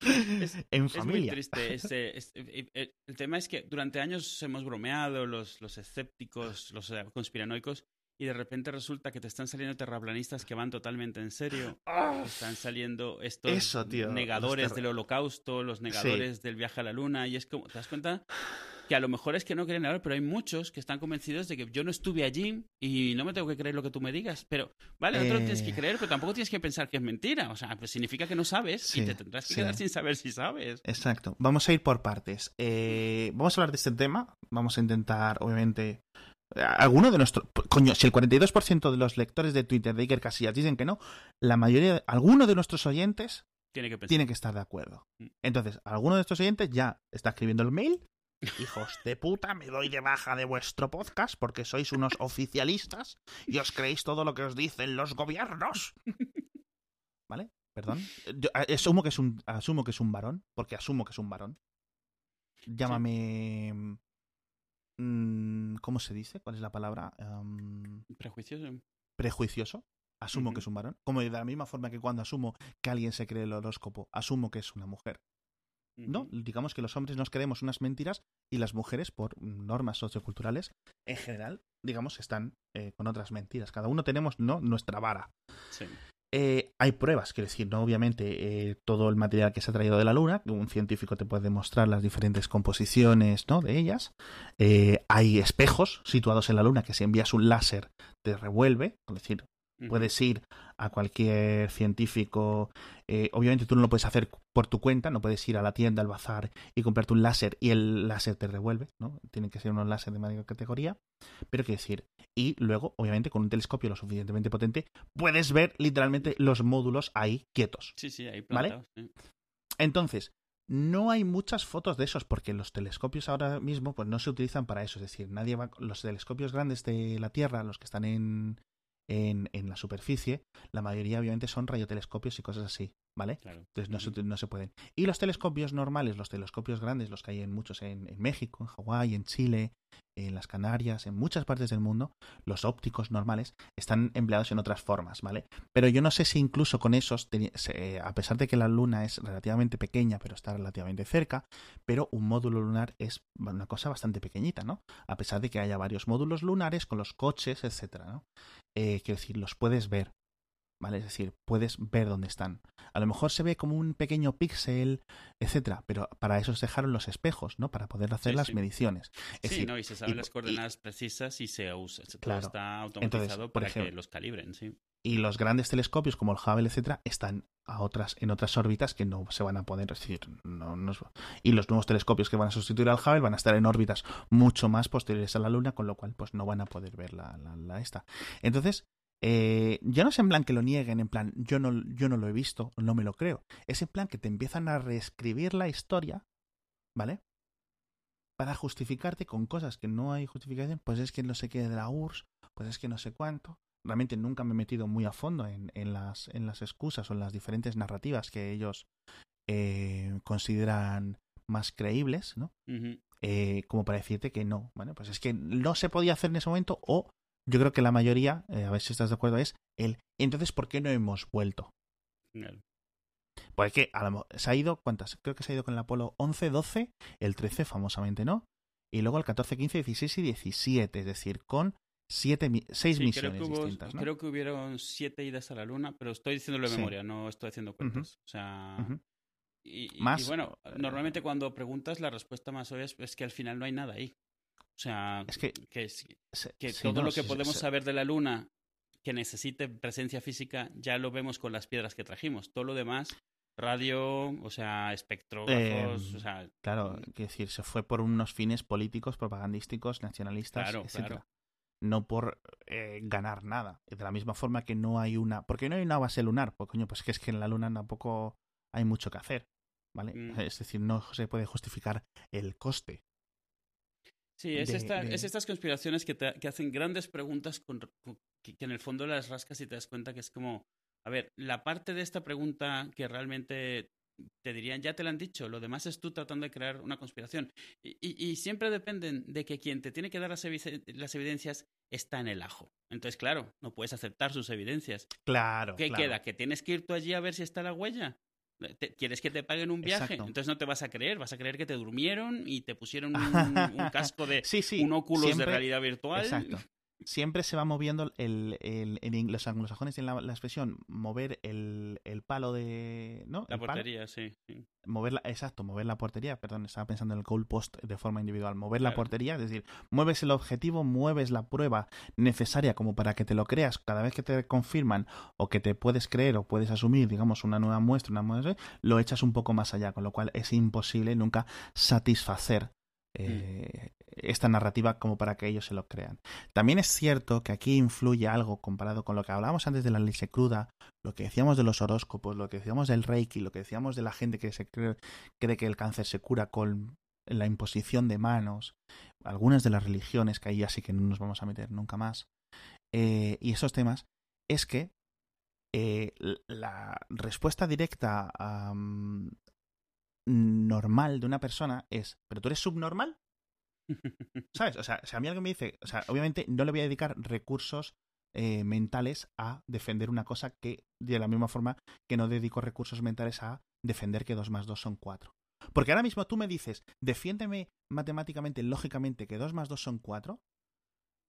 en Es muy familia. triste. este- este- eh, eh, el tema es que durante años hemos bromeado, los, los escépticos, los eh, conspiranoicos, y de repente resulta que te están saliendo terraplanistas que van totalmente en serio. Están saliendo estos Eso, tío, los negadores del holocausto, los negadores del viaje a la luna, y es como, ¿te das cuenta? Que a lo mejor es que no quieren negar, pero hay muchos que están convencidos de que yo no estuve allí y no me tengo que creer lo que tú me digas. Pero, vale, no te lo tienes que Eh. creer, pero tampoco tienes que pensar que es mentira. O sea, pues significa que no sabes Sí, y te tendrás que sí. quedar sin saber si sabes. Exacto. Vamos a ir por partes. Eh, vamos a hablar de este tema. Vamos a intentar, obviamente. Alguno de nuestros. Coño, si el 42% de los lectores de Twitter de Iker Casillas dicen que no, la mayoría. Alguno de nuestros oyentes Tiene que pensar. tiene que estar de acuerdo. Mm. Entonces, alguno de estos oyentes ya está escribiendo el mail. Hijos de puta, me doy de baja de vuestro podcast porque sois unos [laughs] oficialistas y os creéis todo lo que os dicen los gobiernos. ¿Vale? Perdón. Yo asumo que es un asumo que es un varón, porque asumo que es un varón. Llámame mm, ¿cómo se dice? ¿Cuál es la palabra? Prejuicios. eh. prejuicioso. Asumo que es un varón. Como de la misma forma que cuando asumo que alguien se cree el horóscopo, asumo que es una mujer. No, digamos que los hombres nos creemos unas mentiras y las mujeres, por normas socioculturales, en general, digamos, están eh, con otras mentiras. Cada uno tenemos no nuestra vara. Sí. Eh, hay pruebas, quiero decir, no obviamente eh, todo el material que se ha traído de la Luna, que un científico te puede demostrar las diferentes composiciones ¿no? de ellas. Hay espejos situados en la Luna que si envías un láser te revuelve, es decir. Puedes ir a cualquier científico. eh, obviamente tú no lo puedes hacer por tu cuenta, no puedes ir a la tienda, al bazar y comprarte un láser y el láser te revuelve, ¿no? Tienen que ser unos láser de mayor categoría. Pero quiero decir, y luego, obviamente, con un telescopio lo suficientemente potente, puedes ver literalmente los módulos ahí quietos. Sí, sí, ahí ¿Vale? plantados. sí. Entonces, no hay muchas fotos de esos porque los telescopios ahora mismo pues no se utilizan para eso. Es decir, nadie va. Los telescopios grandes de la Tierra, los que están en, en, en la superficie, la mayoría obviamente son radiotelescopios y cosas así, ¿vale? Claro. Entonces no se, no se pueden. Y los telescopios normales, los telescopios grandes, los que hay en muchos en, en México, en Hawái, en Chile, en las Canarias, en muchas partes del mundo, los ópticos normales están empleados en otras formas, ¿vale? Pero yo no sé si incluso con esos, se- a pesar de que la luna es relativamente pequeña, pero está relativamente cerca, pero un módulo lunar es una cosa bastante pequeñita, ¿no? A pesar de que haya varios módulos lunares con los coches, etcétera, ¿no? Eh, quiero decir, los puedes ver, ¿vale? Es decir, puedes ver dónde están. A lo mejor se ve como un pequeño píxel, etcétera, pero para eso se dejaron los espejos, ¿no? Para poder hacer Sí, las sí. mediciones. Es Sí, decir, no, y se saben y- las y- coordenadas precisas y se usa. Todo Claro. está automatizado por para ejemplo- que los calibren, sí. y los grandes telescopios como el Hubble, etcétera, están a otras, en otras órbitas que no se van a poder recibir. No, no, y los nuevos telescopios que van a sustituir al Hubble van a estar en órbitas mucho más posteriores a la Luna, con lo cual pues no van a poder ver la, la, esta. Entonces, eh, ya no es en plan que lo nieguen, en plan yo no, yo no lo he visto, no me lo creo. Es en plan que te empiezan a reescribir la historia, ¿vale? Para justificarte con cosas que no hay justificación, pues es que no sé qué de la URSS, pues es que no sé cuánto, realmente nunca me he metido muy a fondo en, en, las, en las excusas o en las diferentes narrativas que ellos eh, consideran más creíbles, ¿no? eh, como para decirte que no. Bueno, pues es que no se podía hacer en ese momento o yo creo que la mayoría, eh, a ver si estás de acuerdo, es el entonces ¿por qué no hemos vuelto? Pues que a lo, se ha ido, ¿cuántas? Creo que se ha ido con el Apolo 11, 12, el 13 famosamente, ¿no? Y luego el 14, 15, 16 y 17, es decir, con siete, seis misiones creo que distintas. ¿no? Creo que hubieron siete idas a la Luna, pero estoy diciéndolo de memoria, no estoy haciendo cuentas. O sea. y, más, y, bueno, normalmente cuando preguntas, la respuesta más obvia es, que al final no hay nada ahí. O sea, es que, que, que todo lo que podemos saber de la Luna que necesite presencia física ya lo vemos con las piedras que trajimos. Todo lo demás radio, o sea, espectrógrafos, eh, o sea... Claro, quiero decir, se fue por unos fines políticos, propagandísticos, nacionalistas, claro, etcétera. Claro no por eh, ganar nada. De la misma forma que no hay una. ¿Por qué no hay una base lunar? Pues coño, pues que es que en la luna tampoco hay mucho que hacer. ¿Vale? Mm. Es decir, no se puede justificar el coste. Sí, es, de- esta- de- es estas conspiraciones que, te- que hacen grandes preguntas con, con- que, que en el fondo las rascas y te das cuenta que es como, a ver, la parte de esta pregunta que realmente te dirían, ya te lo han dicho, lo demás es tú tratando de crear una conspiración. Y, y- y siempre dependen de que quien te tiene que dar las, las evidencias está en el ajo. Entonces, claro, no puedes aceptar sus evidencias. Claro. ¿Qué claro. queda? ¿Que tienes que ir tú allí a ver si está la huella? ¿Te- ¿Quieres que te paguen un viaje? Exacto. Entonces no te vas a creer, vas a creer que te durmieron y te pusieron un, un [laughs] casco de Sí, sí. un óculos siempre- de realidad virtual. Exacto. Siempre se va moviendo el, los anglosajones tienen la, la expresión mover el, el palo de. ¿No? La El palo. portería, sí. sí. mover la, exacto, mover la portería, perdón, estaba pensando en el goal post de forma individual, mover la portería, es decir, mueves el objetivo, mueves la prueba necesaria como para que te lo creas cada vez que te confirman o que te puedes creer o puedes asumir, digamos, una nueva muestra, una muestra, lo echas un poco más allá, con lo cual es imposible nunca satisfacer eh, esta narrativa como para que ellos se lo crean. También es cierto que aquí influye algo comparado con lo que hablábamos antes de la leche cruda, lo que decíamos de los horóscopos, lo que decíamos del reiki, lo que decíamos de la gente que se cree, cree que el cáncer se cura con la imposición de manos, algunas de las religiones, que ahí ya sí que no nos vamos a meter nunca más, eh, y esos temas, es que eh, la respuesta directa am, normal de una persona es, ¿pero tú eres subnormal? [laughs] ¿Sabes? O sea, si a mí alguien me dice, o sea, obviamente no le voy a dedicar recursos eh, mentales a defender una cosa que, de la misma forma que no dedico recursos mentales a defender que 2 más 2 son 4. Porque ahora mismo tú me dices, defiéndeme matemáticamente, lógicamente, que 2 más 2 son 4,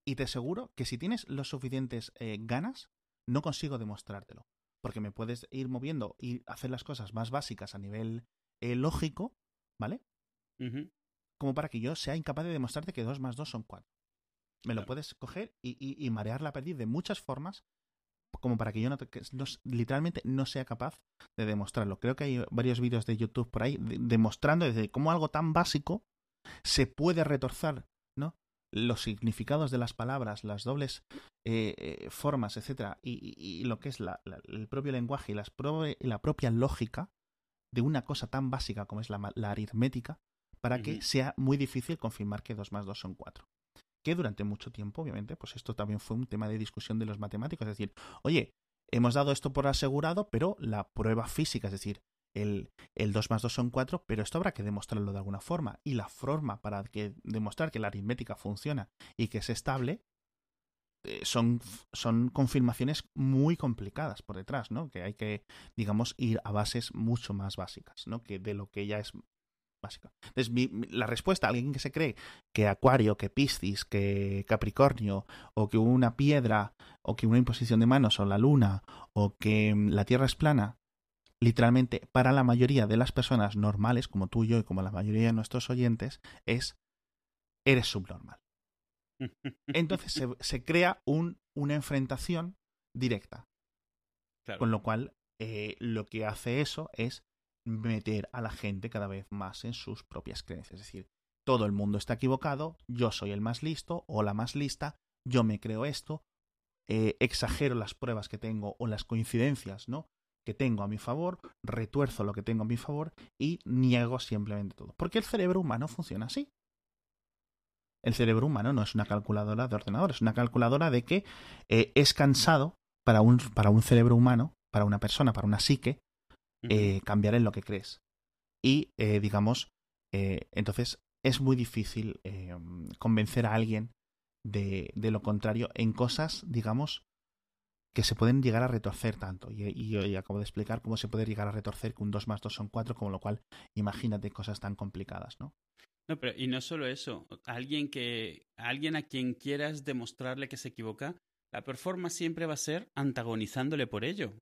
y te aseguro que si tienes los suficientes eh, ganas, no consigo demostrártelo. Porque me puedes ir moviendo y hacer las cosas más básicas a nivel eh, lógico, ¿vale? Como para que yo sea incapaz de demostrarte que 2 más 2 son 4. Me lo puedes coger y, y, y marear la perdiz de muchas formas, como para que yo no, te- que no literalmente no sea capaz de demostrarlo. Creo que hay varios vídeos de YouTube por ahí de- demostrando desde cómo algo tan básico se puede retorcer, ¿no? Los significados de las palabras, las dobles eh, eh, formas, etcétera, y, y- y lo que es la- la- el propio lenguaje y, las pro- y la propia lógica de una cosa tan básica como es la, la aritmética, para que sea muy difícil confirmar que 2 más 2 son 4. Que durante mucho tiempo, obviamente, pues esto también fue un tema de discusión de los matemáticos. Es decir, oye, hemos dado esto por asegurado, pero la prueba física, es decir, el, el 2 más 2 son 4, pero esto habrá que demostrarlo de alguna forma. Y la forma para que demostrar que la aritmética funciona y que es estable son, son confirmaciones muy complicadas por detrás, ¿no? Que hay que, digamos, ir a bases mucho más básicas, ¿no? Que de lo que ya es básica. Entonces, mi- la respuesta a alguien que se cree que Acuario, que Piscis, que Capricornio, o que una piedra, o que una imposición de manos, o la luna, o que mm, la Tierra es plana, literalmente, para la mayoría de las personas normales, como tú y yo, y como la mayoría de nuestros oyentes, es eres subnormal. Entonces se, se crea un, una enfrentación directa. Claro. Con lo cual, eh, lo que hace eso es meter a la gente cada vez más en sus propias creencias. Es decir, todo el mundo está equivocado, yo soy el más listo o la más lista, yo me creo esto, eh, exagero las pruebas que tengo o las coincidencias, ¿no? que tengo a mi favor, retuerzo lo que tengo a mi favor y niego simplemente todo. Porque el cerebro humano funciona así. El cerebro humano no es una calculadora de ordenador, es una calculadora de que eh, es cansado para un, para un cerebro humano, para una persona, para una psique, eh, cambiar en lo que crees. Y, eh, digamos, entonces es muy difícil convencer a alguien de, de, lo contrario en cosas, digamos, que se pueden llegar a retorcer tanto. Y, y, acabo de explicar cómo se puede llegar a retorcer que un 2 más 2 son 4, con lo cual imagínate cosas tan complicadas, ¿no? No, pero y no solo eso, alguien que alguien a quien quieras demostrarle que se equivoca, la performance siempre va a ser antagonizándole por ello.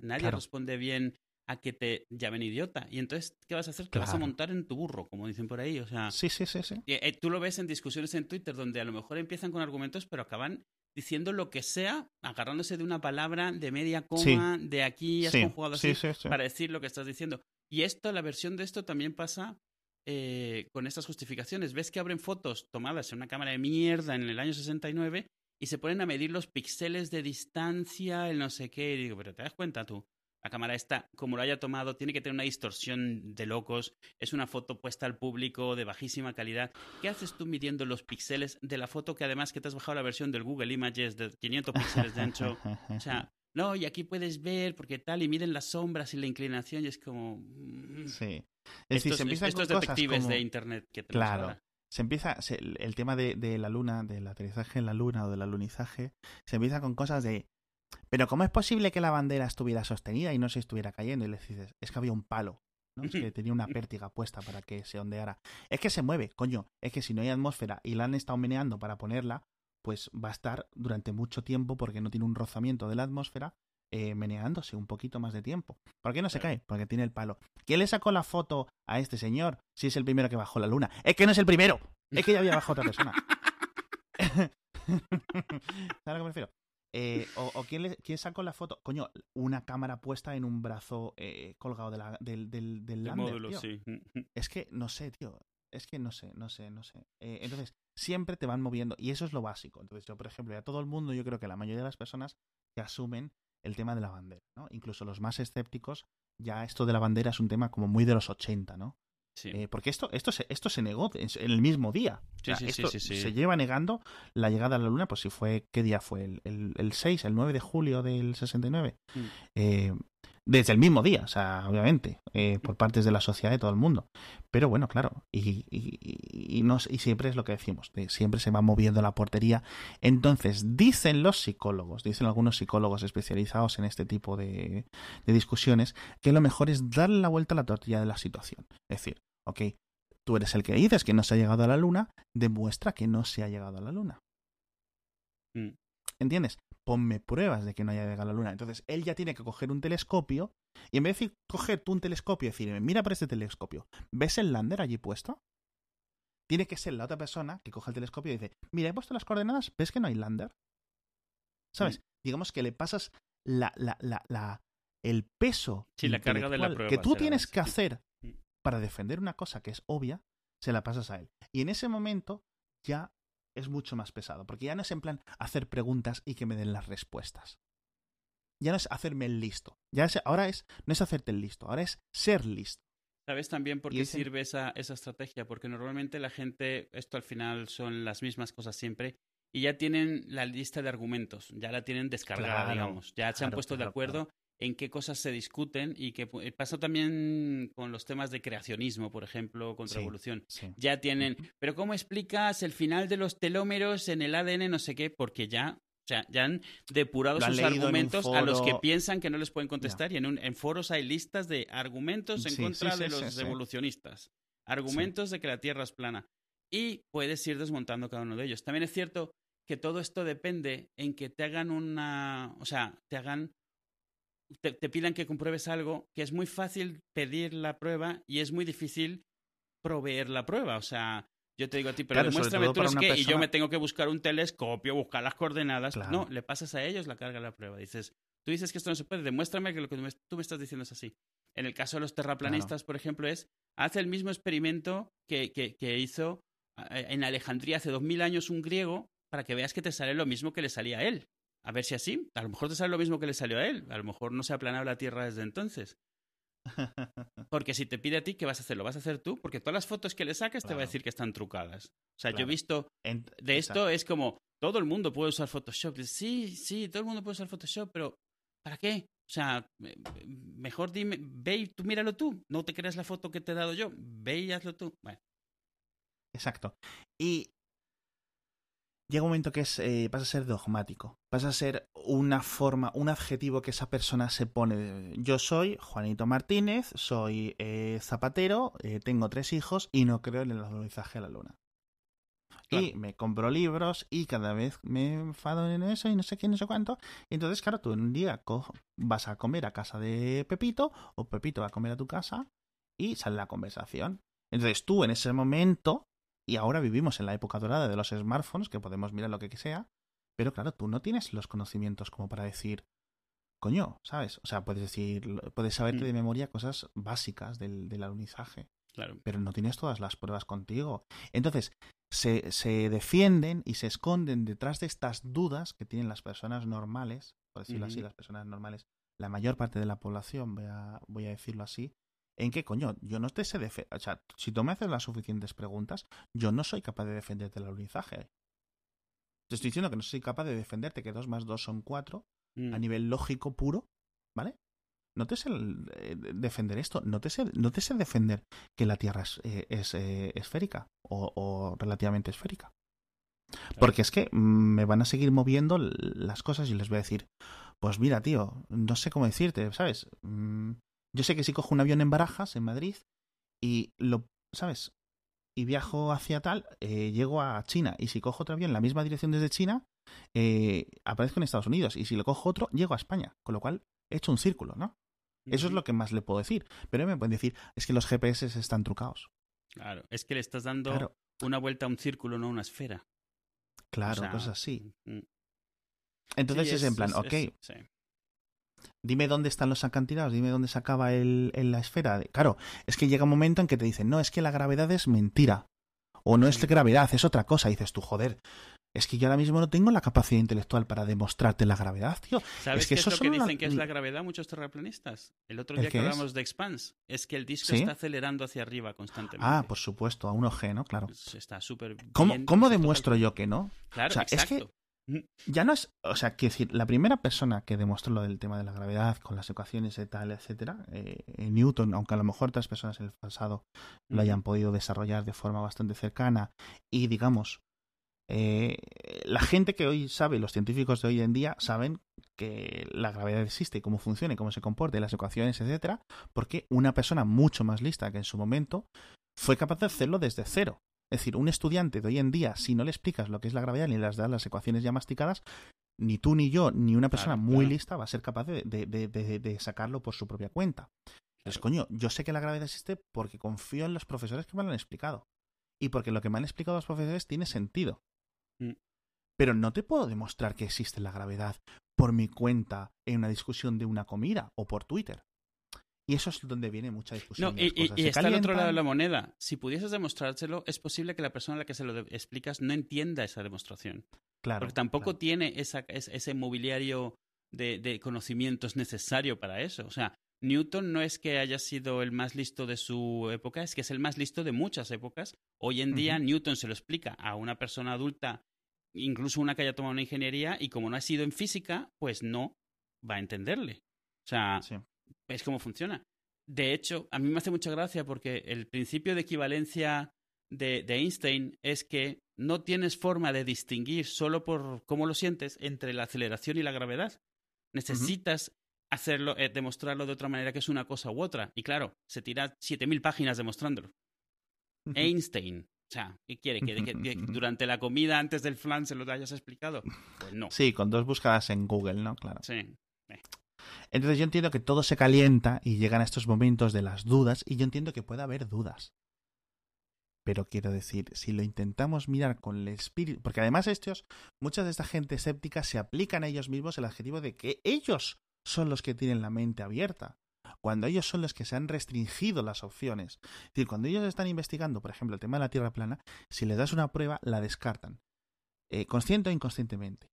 nadie responde bien a que te llamen idiota. Y entonces, ¿qué vas a hacer? Te vas a montar en tu burro, como dicen por ahí. O sea, sí, sí, sí, sí. Eh, tú lo ves en discusiones en Twitter donde a lo mejor empiezan con argumentos, pero acaban diciendo lo que sea, agarrándose de una palabra, de media coma, de aquí has conjugado así, para decir lo que estás diciendo. Y esto, la versión de esto también pasa eh, con estas justificaciones. Ves que abren fotos tomadas en una cámara de mierda en el año 69 y se ponen a medir los píxeles de distancia, el no sé qué. Y digo, pero te das cuenta tú, la cámara está, como lo haya tomado, tiene que tener una distorsión de locos. Es una foto puesta al público de bajísima calidad. ¿Qué haces tú midiendo los píxeles de la foto que además que te has bajado la versión del Google Images de 500 píxeles de ancho? O sea, no, y aquí puedes ver porque tal, y miden las sombras y la inclinación y es como... Mm. Sí. Es estos, se estos detectives de Internet que Claro. Se empieza, el tema de, de la luna, del aterrizaje en la luna o del alunizaje, se empieza con cosas de pero ¿cómo es posible que la bandera estuviera sostenida y no se estuviera cayendo? Y le dices, es que había un palo, ¿no? Es que [laughs] tenía una pértiga puesta para que se ondeara. Es que se mueve, coño. Es que si no hay atmósfera y la han estado meneando para ponerla, pues va a estar durante mucho tiempo porque no tiene un rozamiento de la atmósfera eh, meneándose un poquito más de tiempo. ¿Por qué no se cae? Porque tiene el palo. ¿Quién le sacó la foto a este señor si es el primero que bajó la luna? Es que no es el primero. Es que ya había bajado otra persona. [laughs] [laughs] ¿Sabes a lo que me refiero? Eh, o, ¿quién, quién, sacó la foto? Coño, una cámara puesta en un brazo eh, colgado de la, del, del, del módulo, sí. Es que no sé, tío. Es que no sé, no sé, no sé. Entonces, siempre te van moviendo. Y eso es lo básico. Entonces, yo, por ejemplo, a todo el mundo, yo creo que la mayoría de las personas que asumen el tema de la bandera, ¿no? Incluso los más escépticos, ya esto de la bandera es un tema como muy de los 80, ¿no? Eh, porque esto, esto, se, esto se negó en, el mismo día. esto se lleva negando la llegada a la Luna, pues si fue, ¿qué día fue? El, el, el 6, el 9 de julio del 69. Mm. Eh, desde el mismo día, o sea, obviamente, eh, por partes de la sociedad de todo el mundo. Pero bueno, claro, y, y, y, siempre es lo que decimos, siempre se va moviendo la portería. Entonces, dicen los psicólogos, dicen algunos psicólogos especializados en este tipo de, de discusiones, que lo mejor es darle la vuelta a la tortilla de la situación. Es decir, ok, tú eres el que dices que no se ha llegado a la luna, demuestra que no se ha llegado a la luna. Mm. ¿Entiendes? Ponme pruebas de que no haya llegado a la luna. Entonces, él ya tiene que coger un telescopio y en vez de coger tú un telescopio y decirme, mira por este telescopio, ¿ves el lander allí puesto? Tiene que ser la otra persona que coja el telescopio y dice, mira, he puesto las coordenadas, ¿ves que no hay lander? ¿Sabes? Digamos que le pasas la, la, la, la el peso sí, la carga de la prueba, que tú tienes que hacer mm. para defender una cosa que es obvia, se la pasas a él. Y en ese momento ya es mucho más pesado, porque ya no es en plan hacer preguntas y que me den las respuestas. Ya no es hacerme el listo. Ya es, ahora es, no es hacerte el listo, ahora es ser listo. ¿Sabes también por qué sirve esa, esa estrategia? Porque normalmente la gente, esto al final son las mismas cosas siempre, y ya tienen la lista de argumentos, ya la tienen descargada, digamos, ya se han puesto de acuerdo en qué cosas se discuten y que pasa también con los temas de creacionismo, por ejemplo, contra evolución. Ya tienen, pero ¿cómo explicas el final de los telómeros en el ADN no sé qué? Porque ya o sea, ya han depurado sus argumentos a los que piensan que no les pueden contestar y en, en foros hay listas de argumentos en contra de los evolucionistas, argumentos de que la Tierra es plana. Y puedes ir desmontando cada uno de ellos. También es cierto que todo esto depende en que te hagan una, o sea, te hagan te, pidan que compruebes algo que es muy fácil pedir la prueba y es muy difícil proveer la prueba. O sea, yo te digo a ti, pero demuéstrame tú es que y yo me tengo que buscar un telescopio, buscar las coordenadas. No, le pasas a ellos la carga de la prueba. Dices, tú dices que esto no se puede, demuéstrame que lo que tú me estás diciendo es así. En el caso de los terraplanistas, por ejemplo, es, hace el mismo experimento que, que, hizo eh, en Alejandría hace dos mil años un griego para que veas que te sale lo mismo que le salía a él. A ver si así, a lo mejor te sale lo mismo que le salió a él, a lo mejor no se ha aplanado la Tierra desde entonces. [laughs] Porque si te pide a ti, ¿qué vas a hacer? ¿Lo vas a hacer tú? Porque todas las fotos que le saques te va a decir que están trucadas. O sea, yo he visto de esto es como todo el mundo puede usar Photoshop. Sí, sí, todo el mundo puede usar Photoshop, pero ¿para qué? O sea, mejor dime, ve y tú míralo tú. No te creas la foto que te he dado yo. Ve y hazlo tú. Bueno. Exacto. Y llega un momento que es, eh, pasa a ser dogmático, pasa a ser una forma, un adjetivo que esa persona se pone. Yo soy Juanito Martínez, soy eh, zapatero, eh, tengo tres hijos y no creo en el alunizaje a la luna. Y me compro libros y cada vez me enfado en eso y no sé qué, no sé cuánto. Y entonces, claro, tú en un día vas a comer a casa de Pepito o Pepito va a comer a tu casa y sale la conversación. Entonces tú en ese momento y ahora vivimos en la época dorada de los smartphones, que podemos mirar lo que sea, pero claro, tú no tienes los conocimientos como para decir, coño, ¿sabes? O sea, puedes decir, puedes saberte mm. de memoria cosas básicas del, del alunizaje. Claro. Pero no tienes todas las pruebas contigo. Entonces, se, se, defienden y se esconden detrás de estas dudas que tienen las personas normales, por decirlo así, las personas normales, la mayor parte de la población, voy a, voy a decirlo así, en qué coño, yo no te sé defender. O sea, si tú me haces las suficientes preguntas, yo no soy capaz de defenderte el alunizaje. Te estoy diciendo que no soy capaz de defenderte que 2 más 2 son 4 a mm. nivel lógico puro, ¿vale? No te sé eh, defender esto, no te sé, no te sé defender que la Tierra es, eh, eh, esférica o, relativamente esférica. Porque es que me van a seguir moviendo las cosas y les voy a decir, pues mira, tío, no sé cómo decirte, ¿sabes? Mm, yo sé que si cojo un avión en Barajas, en Madrid, y lo, ¿sabes? Y viajo hacia tal, eh, llego a China. Y si cojo otro avión en la misma dirección desde China, eh, aparezco en Estados Unidos. Y si lo cojo otro, llego a España. Con lo cual, he hecho un círculo, ¿no? Eso es lo que más le puedo decir. Pero me pueden decir, es que los GPS están trucados. Claro, es que le estás dando una vuelta a un círculo, no a una esfera. Claro, cosas así. Mm, mm. Entonces es, en plan, ok, dime dónde están los acantilados, dime dónde se acaba el, la esfera. Claro, es que llega un momento en que te dicen, no, es que la gravedad es mentira. O no es gravedad, es otra cosa. Y dices tú, joder, es que yo ahora mismo no tengo la capacidad intelectual para demostrarte la gravedad, tío. ¿Sabes qué es lo que dicen que es la gravedad muchos terraplanistas? El otro día que hablamos de Expans, es que el disco está acelerando hacia arriba constantemente. Ah, por supuesto, a 1G, ¿no? Claro. Está súper ¿Cómo, ¿cómo demuestro yo que no? Claro, Es que ya no es, o sea, quiero decir, la primera persona que demostró lo del tema de la gravedad con las ecuaciones y tal, etcétera, eh, Newton, aunque a lo mejor otras personas en el pasado lo hayan podido desarrollar de forma bastante cercana y digamos, eh, la gente que hoy sabe, los científicos de hoy en día saben que la gravedad existe cómo funciona y cómo se comporta las ecuaciones, etcétera, porque una persona mucho más lista que en su momento fue capaz de hacerlo desde cero. Es decir, un estudiante de hoy en día, si no le explicas lo que es la gravedad ni le das las ecuaciones ya masticadas, ni tú ni yo, ni una persona muy lista va a ser capaz de, de, sacarlo por su propia cuenta. Entonces, coño, yo sé que la gravedad existe porque confío en los profesores que me lo han explicado. Y porque lo que me han explicado los profesores tiene sentido. Mm. Pero no te puedo demostrar que existe la gravedad por mi cuenta en una discusión de una comida o por Twitter. Y eso es donde viene mucha discusión. No, y, está al otro lado de la moneda. Si pudieses demostrárselo, es posible que la persona a la que se lo explicas no entienda esa demostración. Claro. Porque tampoco tiene esa, ese mobiliario de, de, conocimientos necesario para eso. O sea, Newton no es que haya sido el más listo de su época, es que es el más listo de muchas épocas. Hoy en día Newton se lo explica a una persona adulta, incluso una que haya tomado una ingeniería, y como no ha sido en física, pues no va a entenderle. O sea, es cómo funciona. De hecho, a mí me hace mucha gracia porque el principio de equivalencia de, Einstein es que no tienes forma de distinguir solo por cómo lo sientes entre la aceleración y la gravedad. Necesitas hacerlo, eh, demostrarlo de otra manera que es una cosa u otra. Y claro, se tira 7000 páginas demostrándolo. Einstein. O sea, ¿qué quiere? ¿Que, durante la comida, antes del flan, se lo hayas explicado? Pues no. Sí, con dos búsquedas en Google, ¿no? Claro. Sí. Eh. Entonces yo entiendo que todo se calienta y llegan a estos momentos de las dudas y yo entiendo que puede haber dudas. Pero quiero decir, si lo intentamos mirar con el espíritu, porque además estos, muchas de esta gente escéptica se aplican a ellos mismos el adjetivo de que ellos son los que tienen la mente abierta. Cuando ellos son los que se han restringido las opciones. Es decir, cuando ellos están investigando, por ejemplo, el tema de la Tierra plana, si les das una prueba, la descartan. Eh, consciente o inconscientemente.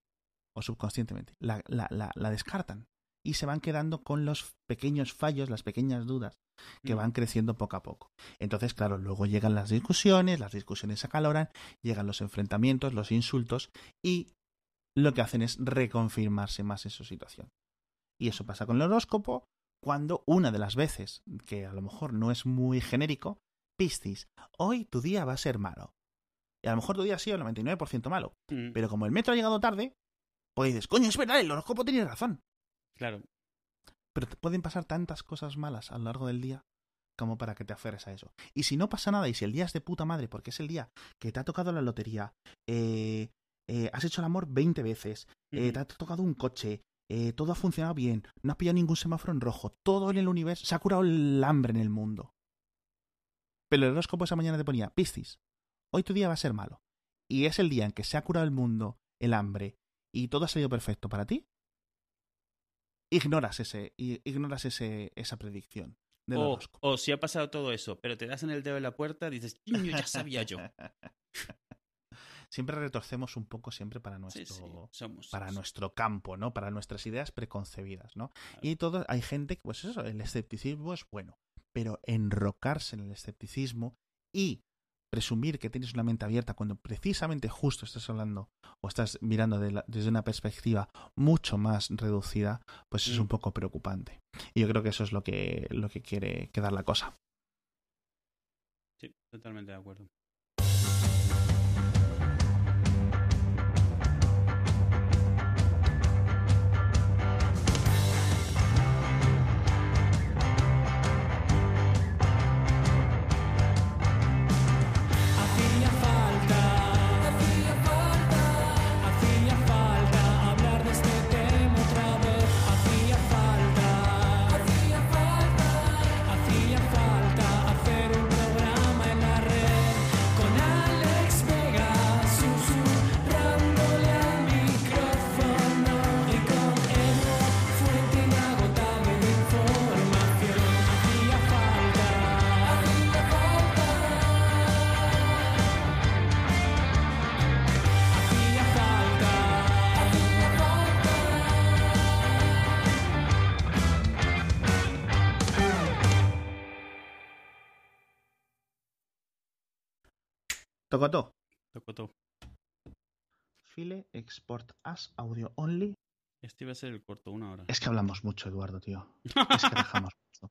O subconscientemente. La, descartan. Y se van quedando con los pequeños fallos, las pequeñas dudas que Mm. van creciendo poco a poco. Entonces, claro, luego llegan las discusiones, las discusiones se acaloran, llegan los enfrentamientos, los insultos y lo que hacen es reconfirmarse más en su situación. Y eso pasa con el horóscopo cuando una de las veces, que a lo mejor no es muy genérico, Piscis, hoy tu día va a ser malo. Y a lo mejor tu día ha sido el 99% malo. Mm, Pero como el metro ha llegado tarde, pues dices, coño, es verdad, el horóscopo tiene razón. Claro. Pero te pueden pasar tantas cosas malas a lo largo del día como para que te aferres a eso. Y si no pasa nada, y si el día es de puta madre, porque es el día que te ha tocado la lotería, eh, eh, has hecho el amor 20 veces, eh, te ha tocado un coche, eh, todo ha funcionado bien, no has pillado ningún semáforo en rojo, todo en el universo, se ha curado el hambre en el mundo. Pero el horóscopo esa mañana te ponía, Piscis, hoy tu día va a ser malo. Y es el día en que se ha curado el mundo, el hambre, y todo ha salido perfecto para ti. Ignoras ese, ignoras ese, esa predicción del O, o si ha pasado todo eso, pero te das en el dedo de la puerta, dices, "Coño, ya sabía yo. [laughs] siempre retorcemos un poco siempre para Sí, nuestro, sí, somos. para somos. nuestro campo, ¿no? Para nuestras ideas preconcebidas, ¿no? Claro. Y todo, hay gente, que, pues eso, el escepticismo es bueno, pero enrocarse en el escepticismo y presumir que tienes una mente abierta cuando precisamente justo estás hablando o estás mirando de la- desde una perspectiva mucho más reducida, pues es Mm. un poco preocupante. Y yo creo que eso es lo que, lo que quiere quedar la cosa. Sí, totalmente de acuerdo. Tocotó. Tocó todo. File export as audio only. Este iba a ser el corto, una hora. Es que hablamos mucho, Eduardo, tío. [laughs] Es que dejamos mucho.